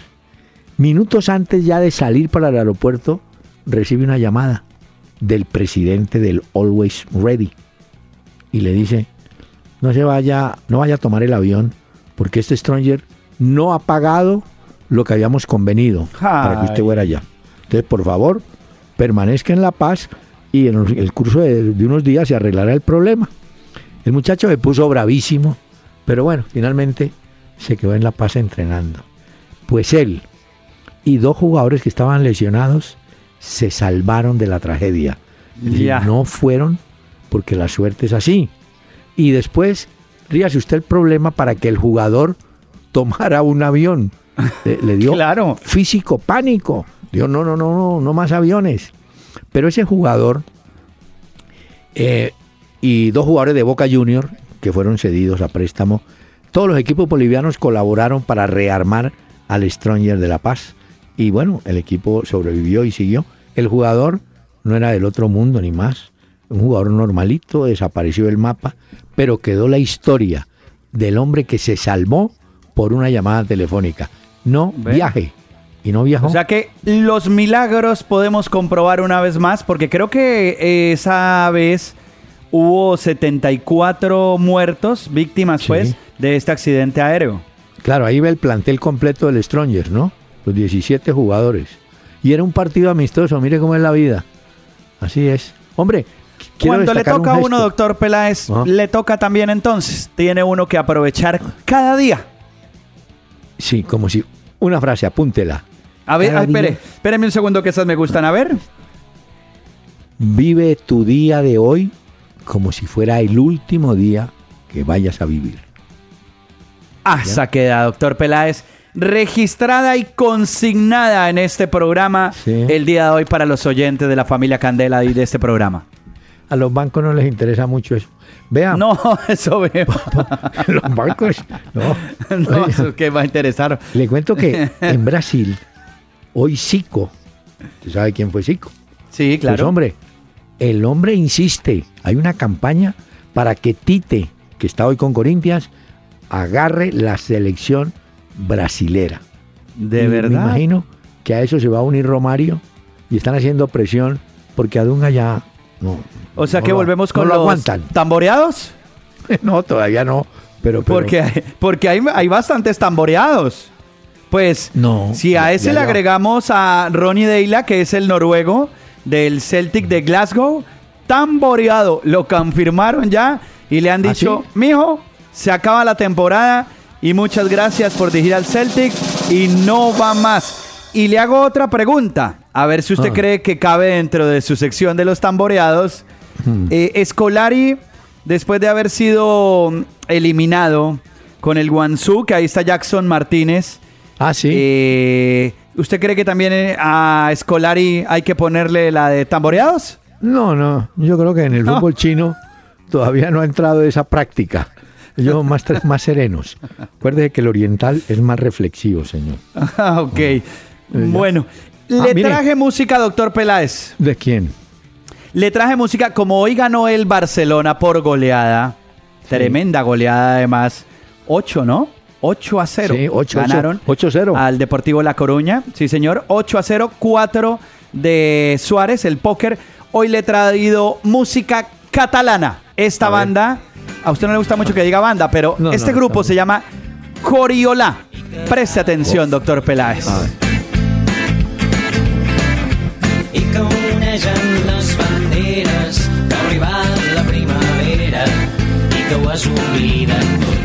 Minutos antes ya de salir para el aeropuerto, recibe una llamada del presidente del Always Ready y le dice, no se vaya, no vaya a tomar el avión porque este Stronger no ha pagado lo que habíamos convenido para que usted fuera allá. Entonces, por favor, permanezca en La Paz y en el curso de, de unos días se arreglará el problema. El muchacho me puso bravísimo, pero bueno, finalmente se quedó en La Paz entrenando. Pues él y dos jugadores que estaban lesionados se salvaron de la tragedia. Ya. no fueron porque la suerte es así. Y después, ríase usted el problema para que el jugador tomara un avión. Le, le dio Claro. físico pánico. Dijo, no, no, no, no, no más aviones. Pero ese jugador eh, y dos jugadores de Boca Junior que fueron cedidos a préstamo, todos los equipos bolivianos colaboraron para rearmar al Stronger de La Paz. Y bueno, el equipo sobrevivió y siguió. El jugador no era del otro mundo ni más. Un jugador normalito, desapareció del mapa, pero quedó la historia del hombre que se salvó por una llamada telefónica. No viaje. Y no viajó. O sea que los milagros podemos comprobar una vez más, porque creo que esa vez hubo 74 muertos, víctimas Sí. pues, de este accidente aéreo. Claro, ahí ve el plantel completo del Strongers, ¿no? Los 17 jugadores. Y era un partido amistoso, mire cómo es la vida. Así es. Hombre, Cuando le un toca a uno, gesto. doctor Peláez, Ah. le toca también entonces. Tiene uno que aprovechar cada día. Sí, como si... Una frase, apúntela. A ver, espere, espéreme un segundo que esas me gustan. A ver. Vive tu día de hoy como si fuera el último día que vayas a vivir. Esa queda, doctor Peláez. Registrada y consignada en este programa Sí. el día de hoy para los oyentes de la familia Candela y de este programa. A los bancos no les interesa mucho eso. Vean, No, [laughs] eso veo. [laughs] los bancos... No. [laughs] No, eso que va a interesar. Le cuento que en Brasil, hoy Zico, ¿usted sabe quién fue Zico? Sí, Pues claro. hombre, el hombre insiste. Hay una campaña para que Tite, que está hoy con Corintias, agarre la selección brasilera. De Y verdad. Me imagino que a eso se va a unir Romario y están haciendo presión porque a Dunga ya no. O sea no que lo- volvemos no con lo los aguantan. tamboreados. [laughs] no, todavía no. Pero, pero- Porque, hay- porque hay, hay bastantes tamboreados. Pues, No, si a ese ya- le agregamos a Ronnie Deila, que es el noruego del Celtic de Glasgow, tamboreado, lo confirmaron ya y le han ¿Ah, dicho, sí? mijo, se acaba la temporada y muchas gracias por dirigir al Celtic y no va más. Y le hago otra pregunta, a ver si usted Ah. cree que cabe dentro de su sección de los tamboreados. Hmm. Eh, Scolari, después de haber sido mm, eliminado con el Guangzhou, que ahí está Jackson Martínez. Ah, sí. eh, ¿Usted cree que también eh, a Scolari hay que ponerle la de tamboreados? No, no. Yo creo que en el No. fútbol chino todavía no ha entrado esa práctica. Ellos más, más serenos. Acuérdese que el oriental es más reflexivo, señor. [laughs] Ah, ok. Bueno, le Ah, mire. traje música, doctor Peláez. ¿De quién? Le traje música, como hoy ganó el Barcelona por goleada. Tremenda goleada, además. 8, ¿no? 8 a 0. Sí, 8 Ganaron 8-0. al Deportivo La Coruña. Sí, señor. 8 a 0. 4 de Suárez, el póker. Hoy le he traído música catalana. Esta A ver. A usted no le gusta mucho que diga banda, pero No, este no, grupo se llama Coriola. Preste atención, doctor Peláez. A ver. i que unegen les banderes que ha arribat la primavera i que ho has oblidat tot.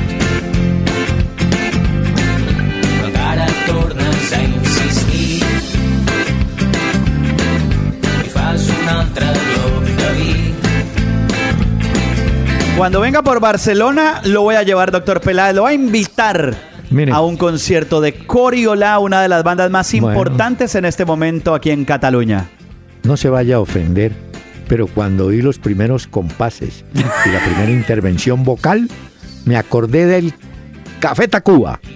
Però encara tornes a insistir i fas un altre lloc Cuando venga por Barcelona, lo voy a llevar, doctor Peláez. Lo voy a invitar Mire. a un concierto de Coriola, una de las bandas más Bueno. importantes en este momento aquí en Cataluña. No se vaya a ofender, pero cuando oí los primeros compases y la primera intervención vocal, me acordé del Café Tacuba. [laughs]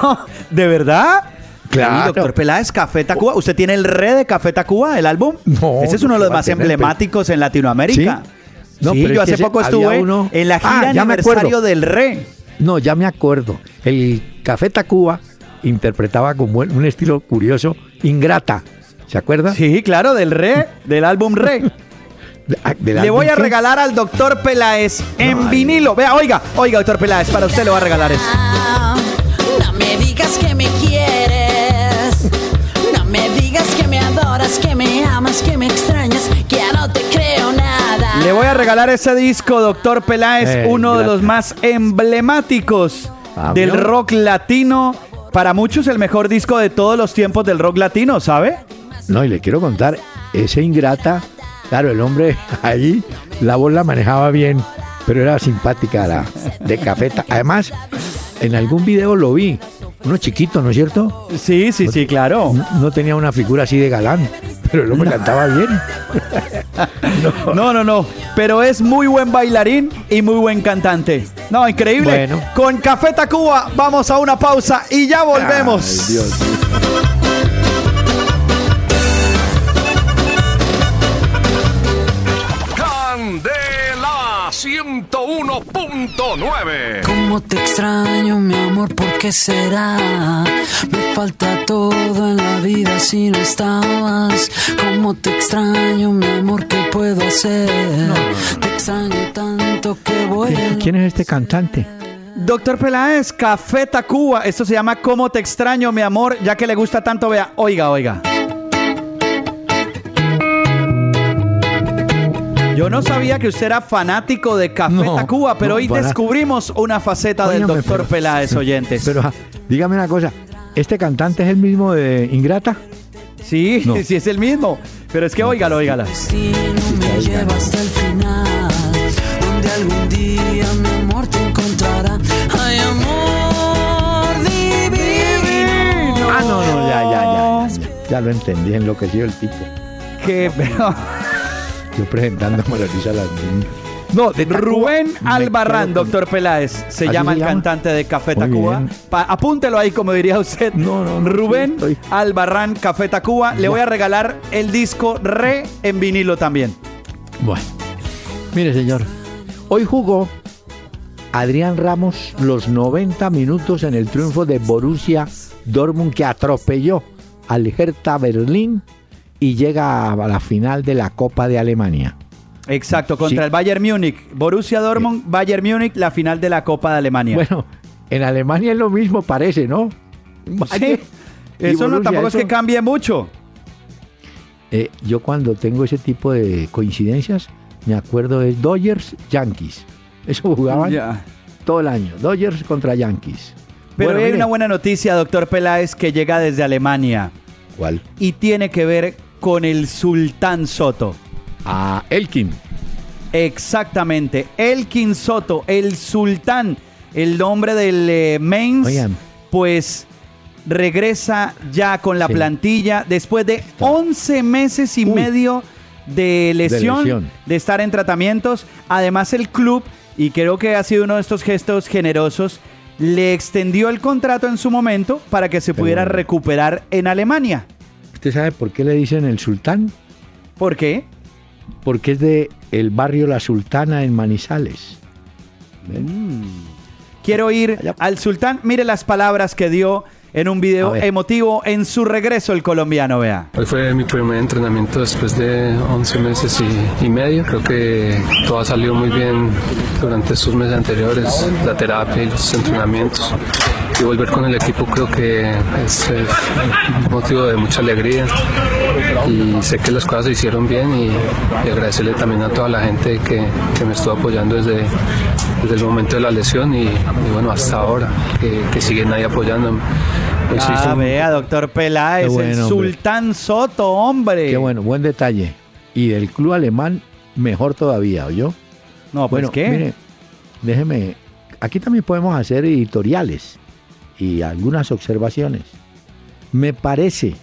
No, ¿de verdad? Claro. Sí, doctor Peláez, Café Tacuba. ¿Usted tiene el re de Café Tacuba, el álbum? No, Ese es no uno de los va más tener, emblemáticos en Latinoamérica. ¿Sí? No, Sí, pero yo hace poco estuve uno- en la gira Ah, ya me acuerdo. aniversario del re. No, ya me acuerdo. El Café Tacuba interpretaba como un estilo curioso Ingrata. ¿Se acuerda? Sí, claro, del re, del álbum re. De- [laughs] ah, Le voy a regalar al doctor Peláez en No, vinilo. Vea, oiga, oiga, doctor Peláez, para usted le va a regalar eso. No me digas que me quieres. No me digas que me adoras, que me amas, que me extrañas, Le voy a regalar ese disco, doctor Peláez, Eh, uno de los más emblemáticos Ah, del rock latino. Para muchos el mejor disco de todos los tiempos del rock latino, ¿sabe? No, y le quiero contar, ese Ingrata, claro, el hombre [laughs] ahí, la voz la manejaba bien, pero era simpática la de Café. Ta- Además, en algún video lo vi, uno chiquito, ¿no es cierto? Sí, sí, sí, claro. No, no tenía una figura así de galán, pero el hombre cantaba bien. [laughs] [laughs] No, no, no. Pero es muy buen bailarín y muy buen cantante. No, increíble. Bueno. Con Café Tacuba vamos a una pausa y ya volvemos. Ay, Dios. 101.9. ¿Cómo te extraño, mi amor? ¿Por qué será? Me falta todo en la vida si no estabas. ¿Cómo te extraño, mi amor? ¿Qué puedo hacer? Te extraño tanto que voy a... ¿Quién- ¿Quién es este cantante? Doctor Peláez, Café Tacuba. Esto se llama ¿Cómo te extraño, mi amor? Ya que le gusta tanto, vea. Oiga, oiga. Yo no sabía que usted era fanático de Café No, Tacuba, pero no, hoy para- descubrimos una faceta del doctor pero- Peláez, oyentes. Pero ah, dígame una cosa, ¿este cantante es el mismo de Ingrata? sí, No. [laughs] sí es el mismo. Pero es que óigalo, óigalo. destino me lleva hasta el final, donde algún día mi amor te encontrará. Ay, amor divino. Ah, no, no, ya, ya, ya. Ya lo entendí, enloqueció el tipo. Que, pero- Yo presentando dice a las niñas. No, de Tacuba, Rubén Albarrán, doctor Peláez, se ¿Así llama se el llama? cantante de Café Muy Tacuba. Pa- apúntelo ahí, como diría usted. No, no, no, Rubén sí, Albarrán, Café Tacuba. Le voy a regalar el disco Re en vinilo también. Bueno, mire señor, hoy jugó Adrián Ramos los 90 minutos en el triunfo de Borussia Dortmund que atropelló al Hertha Berlín y llega a la final de la Copa de Alemania. Exacto, contra Sí. el Bayern Múnich. Borussia Dortmund, Bayern Múnich, la final de la Copa de Alemania. Bueno, en Alemania es lo mismo, parece, ¿no? Sí, eso no tampoco es que cambie mucho. Eh, yo cuando tengo ese tipo de coincidencias, me acuerdo de Dodgers Yankees. Eso jugaban todo el año. Dodgers contra Yankees. Pero Bueno, hay mire, una buena noticia, doctor Peláez, que llega desde Alemania ¿Cuál? y tiene que ver con el Sultán Soto. A Elkin. Exactamente, Elkin Soto, el Sultán, el nombre del eh, Mainz, Oigan. pues regresa ya con la Sí. plantilla después de 11 meses y Uy. medio de lesión, de lesión. estar en tratamientos. Además el club, y creo que ha sido uno de estos gestos generosos, le extendió el contrato en su momento para que se pudiera bueno. recuperar en Alemania. ¿Usted sabe por qué le dicen el sultán? ¿Por qué? Porque es de el barrio La Sultana en Manizales. Quiero ir Allá. al sultán. Mire las palabras que dio en un video emotivo en su regreso el colombiano, vea. Hoy fue mi primer entrenamiento después de 11 meses y, y medio. Creo que todo ha salido muy bien durante estos meses anteriores, la terapia y los entrenamientos. Y volver con el equipo creo que es, un motivo de mucha alegría. Y sé que las cosas se hicieron bien y, y agradecerle también a toda la gente que, que me estuvo apoyando desde, desde el momento de la lesión y, y bueno, hasta ahora, que, que siguen ahí apoyándome. Hizo Ah, un- vea, doctor Peláez, bueno, el hombre. sultán Soto, hombre. Qué bueno, buen detalle. Y del club alemán, mejor todavía, ¿oyó? No, pues bueno, qué. mire, déjeme. Aquí también podemos hacer editoriales y algunas observaciones. Me parece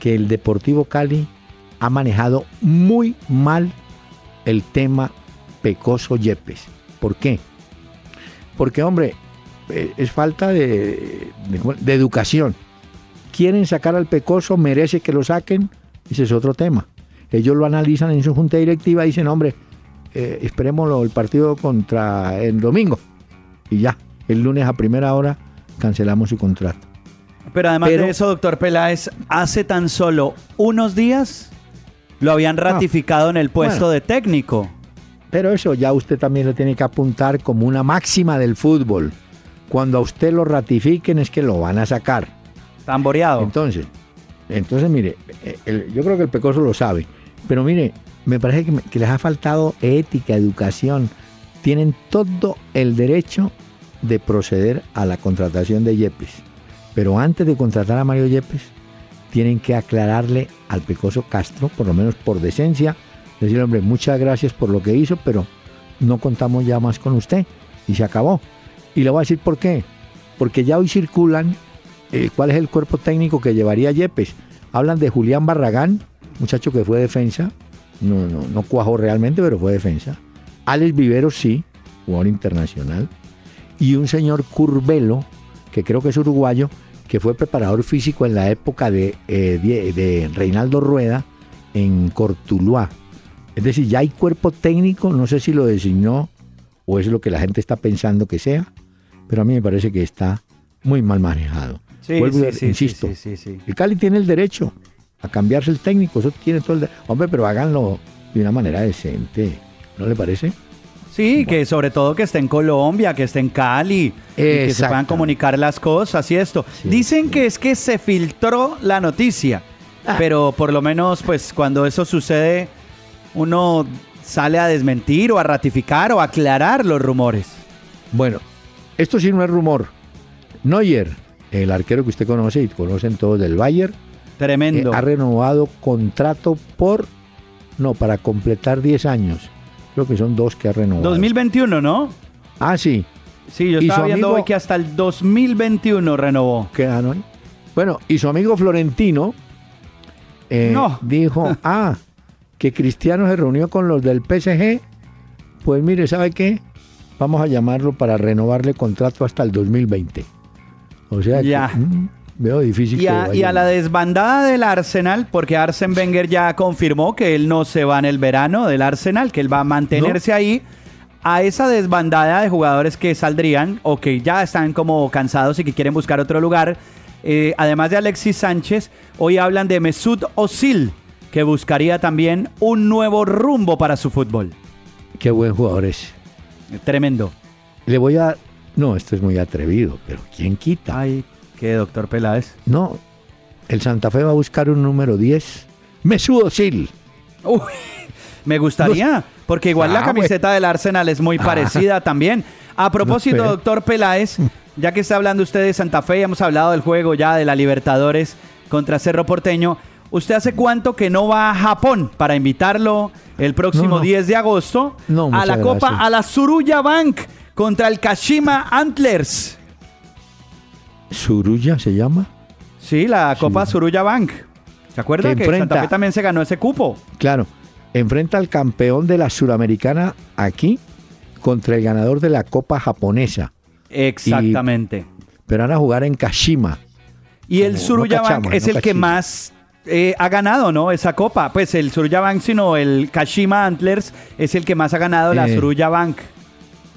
que el Deportivo Cali ha manejado muy mal el tema Pecoso Yepes. ¿Por qué? Porque, hombre, eh, es falta de, educación. Quieren sacar al Pecoso, merece que lo saquen, ese es otro tema. Ellos lo analizan en su junta directiva y dicen, hombre, eh, esperémoslo el partido contra el domingo. Y ya, el lunes a primera hora cancelamos su contrato. Pero además pero- de eso, doctor Peláez, hace tan solo unos días lo habían ratificado en el puesto Bueno. de técnico. Pero eso ya usted también lo tiene que apuntar como una máxima del fútbol. Cuando a usted lo ratifiquen es que lo van a sacar. Tamboreado. Entonces, entonces mire, eh, el- yo creo que el Pecoso lo sabe. Pero mire, me parece que, que les ha faltado ética, educación. Tienen todo el derecho de proceder a la contratación de Yepes. Pero antes de contratar a Mario Yepes, tienen que aclararle al Pecoso Castro, por lo menos por decencia, decirle, hombre, muchas gracias por lo que hizo, pero no contamos ya más con usted. Y se acabó. Y le voy a decir por qué. Porque ya hoy circulan eh, cuál es el cuerpo técnico que llevaría Yepes. Hablan de Julián Barragán, muchacho que fue defensa. No, no, no cuajó realmente, pero fue defensa. Alex Viveros sí, jugador internacional. Y un señor Curvelo, que creo que es uruguayo, que fue preparador físico en la época de, eh, de, de Reinaldo Rueda en Cortuluá. Es decir, ya hay cuerpo técnico, no sé si lo designó o es lo que la gente está pensando que sea, pero a mí me parece que está muy mal manejado. Sí, Vuelvo sí, insisto, el Cali tiene el derecho a cambiarse el técnico, eso tiene todo el de- Hombre, pero háganlo de una manera decente, ¿no le parece? Sí, que sobre todo que esté en Colombia, que esté en Cali, y que se puedan comunicar las cosas y esto. Sí, Dicen sí. que es que se filtró la noticia, Ah. pero por lo menos pues cuando eso sucede uno sale a desmentir o a ratificar o a aclarar los rumores. Bueno, esto sí no es rumor. Neuer, el arquero que usted conoce y conocen todos del Bayern, Tremendo. eh, ha renovado contrato por, no, para completar 10 años. Creo que son dos que ha renovado. 2021, ¿no? Ah, sí. Sí, yo ¿Y estaba viendo amigo? hoy que hasta el 2021 renovó. quedaron. ahí. Bueno, y su amigo Florentino eh, No. dijo, [laughs] ah, que Cristiano se reunió con los del PSG. Pues mire, ¿sabe qué? Vamos a llamarlo para renovarle contrato hasta el 2020. O sea, que, Ya. mm, veo difícil Y que a, y a la desbandada del Arsenal, porque Arsen Wenger ya confirmó que él no se va en el verano del Arsenal, que él va a mantenerse ahí. a esa desbandada de jugadores que saldrían o que ya están como cansados y que quieren buscar otro lugar. eh, además de Alexis Sánchez, hoy hablan de Mesut Özil, que buscaría también un nuevo rumbo para su fútbol. Qué buen jugador es. Tremendo. Le voy a... No, esto es muy atrevido, pero ¿quién quita? Ay, qué doctor Peláez. No, el Santa Fe va a buscar un número 10. Mesut Özil. Uy, me gustaría, porque igual la Ah, camiseta del Arsenal es muy parecida también. A propósito, No, doctor Peláez, ya que está hablando usted de Santa Fe, hemos hablado del juego ya de la Libertadores contra Cerro Porteño. ¿Usted hace cuánto que no va a Japón para invitarlo el próximo No, no. 10 de agosto No, a la Copa, gracias. a la Suruya Bank contra el Kashima Antlers? Suruya se llama. Sí, la Copa Suruya Bank. ¿Se acuerda Que Santa Fe también se ganó ese cupo? Claro, enfrenta al campeón de la Suramericana aquí contra el ganador de la Copa japonesa. Exactamente. Pero van a jugar en Kashima. Y el no Suruya Bank es no el que más eh, ha ganado, ¿no? Esa copa. Pues el Suruya Bank, sino el Kashima Antlers es el que más ha ganado la Eh. Suruya Bank.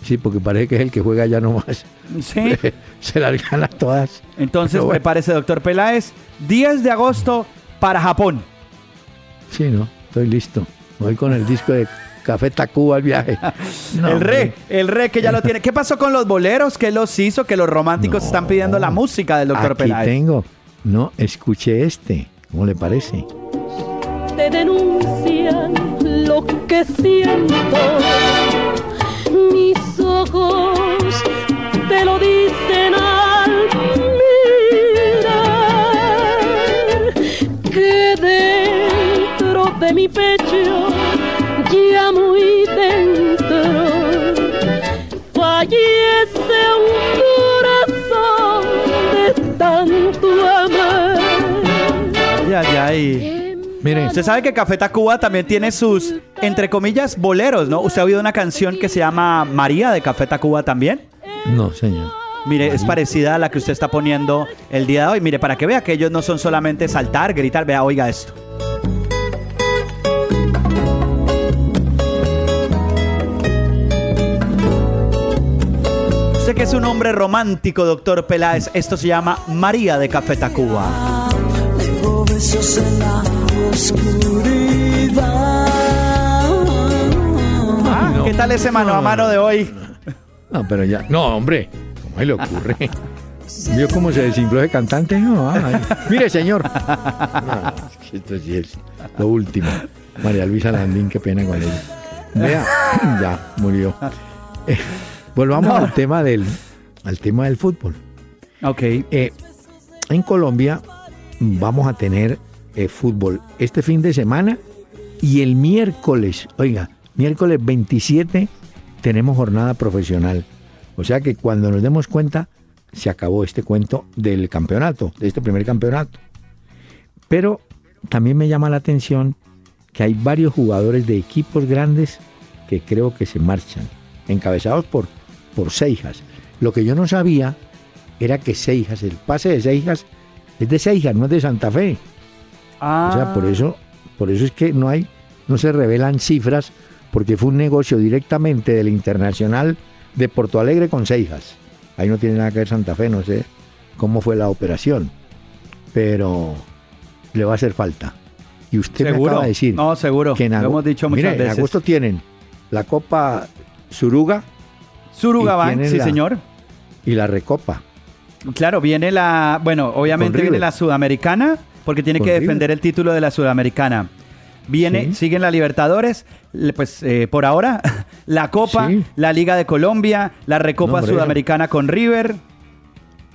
Sí, porque parece que es el que juega ya nomás. Sí. [laughs] Se las gana todas. Entonces, bueno. prepárese, doctor Peláez. 10 de agosto para Japón. Sí, no, estoy listo. Voy con el disco de Café Tacuba al viaje. [laughs] No, el re, el re que ya lo tiene. ¿Qué pasó con los boleros? ¿Qué los hizo? Que los románticos están pidiendo la música del doctor Aquí Peláez. tengo. No, escuché este. ¿Cómo le parece? te denuncian lo que siento. Mis ojos te lo dicen al mirar que dentro de mi pecho, ya muy dentro, fallece un corazón de tanto amar. Ay, ay, ay. Mire, Usted sabe que Café Tacuba también tiene sus, entre comillas, boleros, ¿no? ¿Usted ha oído una canción que se llama María de Café Tacuba también? no, señor. Mire, es parecida a la que usted está poniendo el día de hoy. Mire, para que vea que ellos no son solamente saltar, gritar. Vea, oiga esto. Usted que es un hombre romántico, doctor Peláez. Esto se llama María de Café Tacuba. Ah, ¿Qué tal ese mano a mano de hoy? No, pero ya. No, hombre. ¿Cómo se le ocurre? ¿Vio cómo se desinfló de cantante? No, ay. Mire, señor. No, esto sí es lo último. María Luisa Landín, qué pena con ella. Vea, ya murió. Eh, volvamos No. al tema del al tema del fútbol. Ok. Eh, en Colombia vamos a tener eh, fútbol este fin de semana y el miércoles, oiga, miércoles 27 tenemos jornada profesional. O sea que cuando nos demos cuenta, se acabó este cuento del campeonato, de este primer campeonato. Pero también me llama la atención que hay varios jugadores de equipos grandes que creo que se marchan, encabezados por, por Seijas. Lo que yo no sabía era que Seijas, el pase de Seijas, es de Seijas, no es de Santa Fe. Ah, O sea, por eso, por eso es que no hay, no se revelan cifras, porque fue un negocio directamente del Internacional de Porto Alegre con Seijas. Ahí no tiene nada que ver Santa Fe, no sé cómo fue la operación, pero le va a hacer falta. Y usted me acaba de decir No, seguro. que en, Lo ago- hemos dicho muchas mire, veces. en agosto tienen la Copa Suruga Surugabank, y tienen sí, la- señor. y la Recopa. Claro, viene la. Bueno, obviamente viene la Sudamericana, porque tiene que defender el título de la Sudamericana. Viene, Sí. siguen la Libertadores, pues eh, por ahora, [laughs] la Copa, Sí. la Liga de Colombia, la Recopa No, hombre, Sudamericana con River.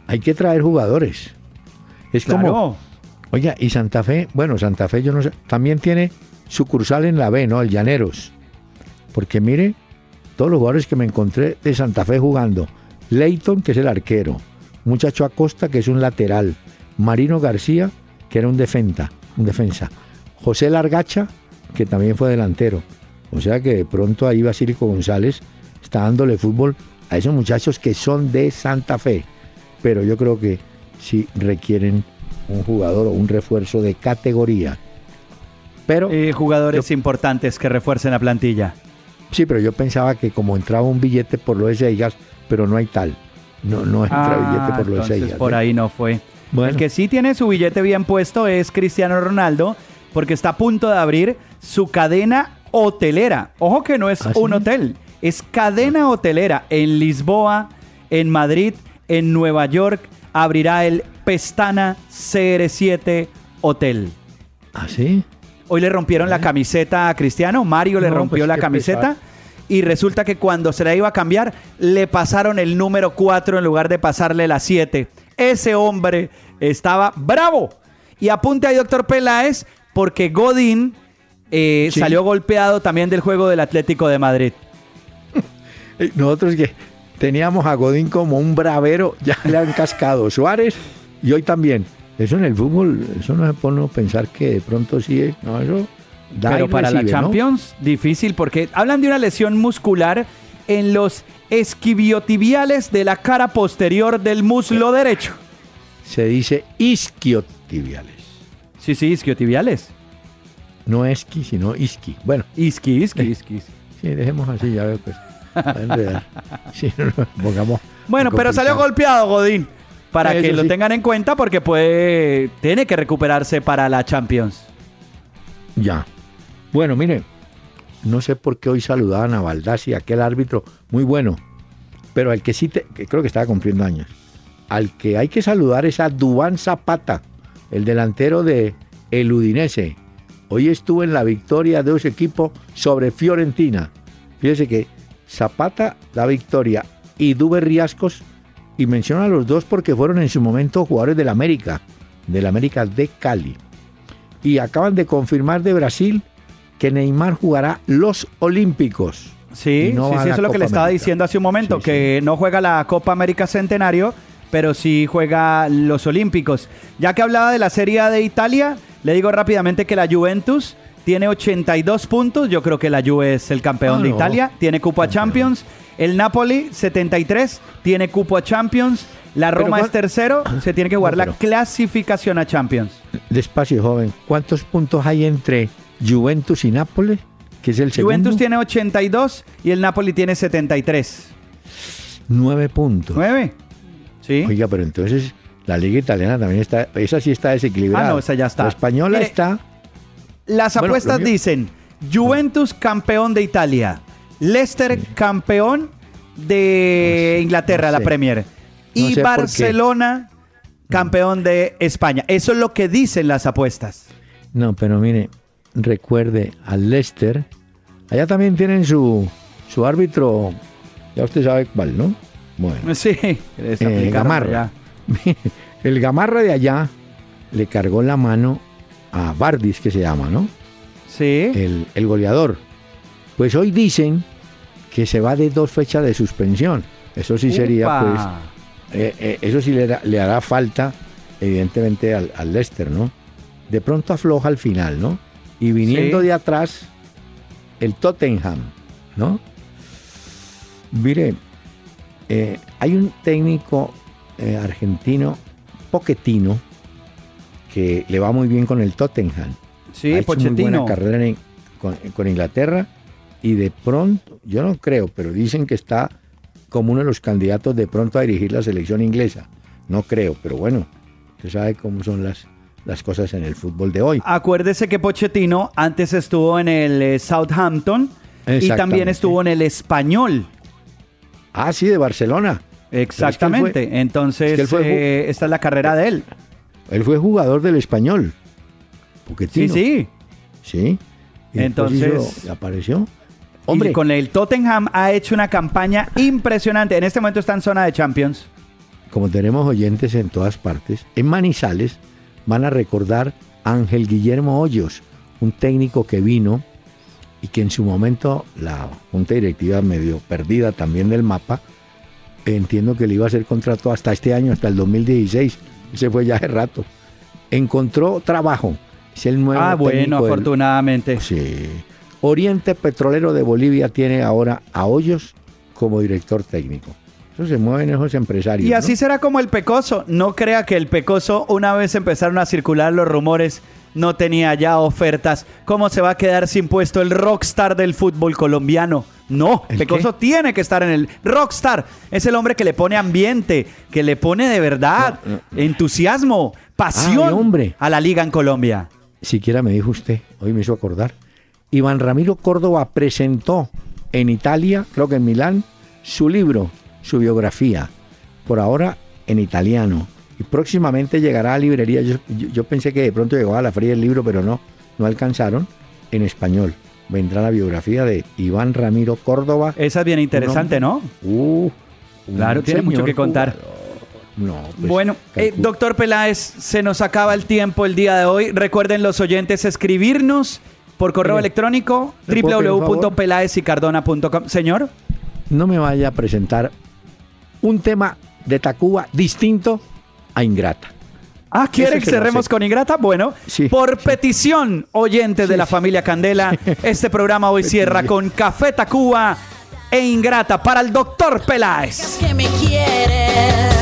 Hay que traer jugadores. Es como Claro. Oiga, y Santa Fe, bueno, Santa Fe yo no sé, también tiene sucursal en la B, ¿no? El Llaneros. Porque mire, todos los jugadores que me encontré de Santa Fe jugando. Leighton, que es el arquero. Muchacho Acosta, que es un lateral. Marino García, que era un defensa, un defensa. José Largacha, que también fue delantero. O sea que de pronto ahí Basílico González está dándole fútbol a esos muchachos que son de Santa Fe. Pero yo creo que sí requieren un jugador o un refuerzo de categoría. Pero Eh, jugadores importantes que refuercen la plantilla. Sí, pero yo pensaba que como entraba un billete por lo de Seigas, pero no hay tal. No, no entra Ah, billete por lo de Seigas. por ¿eh? ahí no fue. Bueno. El que sí tiene su billete bien puesto es Cristiano Ronaldo, porque está a punto de abrir su cadena hotelera. Ojo que no es ¿Ah, un sí? hotel, es cadena hotelera en Lisboa, en Madrid, en Nueva York. Abrirá el Pestana CR7 Hotel. ¿Ah, sí? Hoy le rompieron la camiseta a Cristiano, Mario le rompió pues la camiseta pesar. y resulta que cuando se la iba a cambiar le pasaron el número 4 en lugar de pasarle la 7. Ese hombre estaba bravo. Y apunte ahí, doctor Peláez, porque Godín eh, Sí. salió golpeado también del juego del Atlético de Madrid. [laughs] Nosotros que teníamos a Godín como un bravero, ya [laughs] le han cascado Suárez y hoy también. Eso en el fútbol, eso no se pone a pensar que de pronto sí es. No, eso da Pero para recibe, la ¿no? Champions, difícil porque hablan de una lesión muscular en los esquiviotibiales de la cara posterior del muslo derecho. Se dice isquiotibiales. Sí, sí, isquiotibiales. No esqui, sino isqui. Bueno, Isqui, isqui, isqui. isqui. [laughs] sí, dejemos así, ya veo, pues. [laughs] Sí, no pongamos. Bueno, pero salió golpeado Godín. Para Eso que lo sí. tengan en cuenta porque puede tiene que recuperarse para la Champions. Ya. Bueno, mire, no sé por qué hoy saludaban a Baldassi, aquel árbitro muy bueno, pero al que sí, te- que creo que estaba cumpliendo años, al que hay que saludar es a Dubán Zapata, el delantero de el Udinese. Hoy estuvo en la victoria de ese equipo sobre Fiorentina. Fíjese que Zapata da victoria y Dube Riascos, y menciona a los dos porque fueron en su momento jugadores del América, del América de Cali y acaban de confirmar de Brasil que Neymar jugará los Olímpicos. Sí, no sí, sí, la eso es lo que Copa le estaba América. diciendo hace un momento, que no juega la Copa América Centenario, pero sí juega los Olímpicos. Ya que hablaba de la Serie A de Italia, le digo rápidamente que la Juventus tiene 82 puntos, yo creo que la Juve es el campeón de no. Italia, tiene cupo a Champions. El Napoli 73 tiene cupo a Champions. La Roma ¿cuál- es tercero, [clears throat] se tiene que jugar No, la clasificación a Champions. Despacio, joven. ¿Cuántos puntos hay entre Juventus y Nápoles? Que es el segundo. Juventus tiene 82 y el Napoli tiene 73. Nueve puntos. ¿Nueve? Sí. Oiga, pero entonces la liga italiana también está, esa sí está desequilibrada. Ah, no, esa ya está. La española Mire, está. Las apuestas dicen Juventus campeón de Italia, Leicester campeón de Inglaterra, no la. Premier, y sé. Barcelona campeón de España. Eso es lo que dicen las apuestas. No, pero mire, recuerde al Leicester. Allá también tienen su, su árbitro. Ya usted sabe cuál, ¿no? Bueno. [laughs] Sí, Eh, Gamarra. [laughs] El Gamarra de allá le cargó la mano a Bardis, que se llama, ¿no? Sí. El, el goleador. Pues hoy dicen que se va de dos fechas de suspensión. Eso sí sería, pues, eh, eh, eso sí le, hará- le hará falta, evidentemente, al, al Leicester, ¿no? De pronto afloja al final, ¿no? Y viniendo Sí. de atrás, el Tottenham, ¿no? Mire, eh, hay un técnico eh, argentino, Poquetino, que le va muy bien con el Tottenham. Sí, ha hecho muy buena carrera en- con, con Inglaterra y de pronto, yo no creo, pero dicen que está como uno de los candidatos de pronto a dirigir la selección inglesa. No creo, pero bueno, usted sabe cómo son las, las cosas en el fútbol de hoy. Acuérdese que Pochettino antes estuvo en el eh, Southampton y también estuvo en el Español. Ah, sí, de Barcelona. Exactamente. Pero es que él fue- Entonces, es que fue eh, esta es la carrera de él. Él fue jugador del español. Sí, sí. Sí. Y Entonces- hizo- apareció. Hombre. Y con el Tottenham ha hecho una campaña impresionante. En este momento está en zona de Champions. como tenemos oyentes en todas partes, en Manizales van a recordar a Ángel Guillermo Hoyos, un técnico que vino y que en su momento la junta directiva medio perdida también del mapa, entiendo que le iba a hacer contrato hasta este año, hasta el 2016, ese fue ya hace rato. Encontró trabajo, es el nuevo Ah, bueno, del- afortunadamente. Sí. Oriente Petrolero de Bolivia tiene ahora a Hoyos como director técnico. Eso se mueven esos empresarios. Y ¿no? así será como el Pecoso. No crea que el Pecoso, una vez empezaron a circular los rumores, no tenía ya ofertas. ¿Cómo se va a quedar sin puesto el rockstar del fútbol colombiano? No, ¿El Pecoso tiene que estar en el rockstar. Es el hombre que le pone ambiente, que le pone de verdad entusiasmo, pasión Ay, hombre. a la liga en Colombia. Siquiera me dijo usted, hoy me hizo acordar. Iván Ramiro Córdoba presentó en Italia, creo que en Milán, su libro, su biografía, por ahora en italiano. Y próximamente llegará a librería. Yo, yo- yo pensé que de pronto llegaba a la feria del libro, pero no, no alcanzaron en español. Vendrá la biografía de Iván Ramiro Córdoba. Esa es bien interesante, ¿no? Uh, Claro, tiene mucho que contar. jugador. No, pues, bueno, eh, doctor Peláez, se nos acaba el tiempo el día de hoy. Recuerden los oyentes escribirnos por correo electrónico www.pelaezicardona.com. Señor, no me vaya a presentar un tema de Tacuba distinto a Ingrata. ah, ¿quieren Ese que cerremos con Ingrata? Bueno, Sí, por sí. petición, oyentes de Sí, la sí. familia Candela, [laughs] este programa hoy cierra con Café Tacuba e Ingrata para el doctor Peláez. que me quieres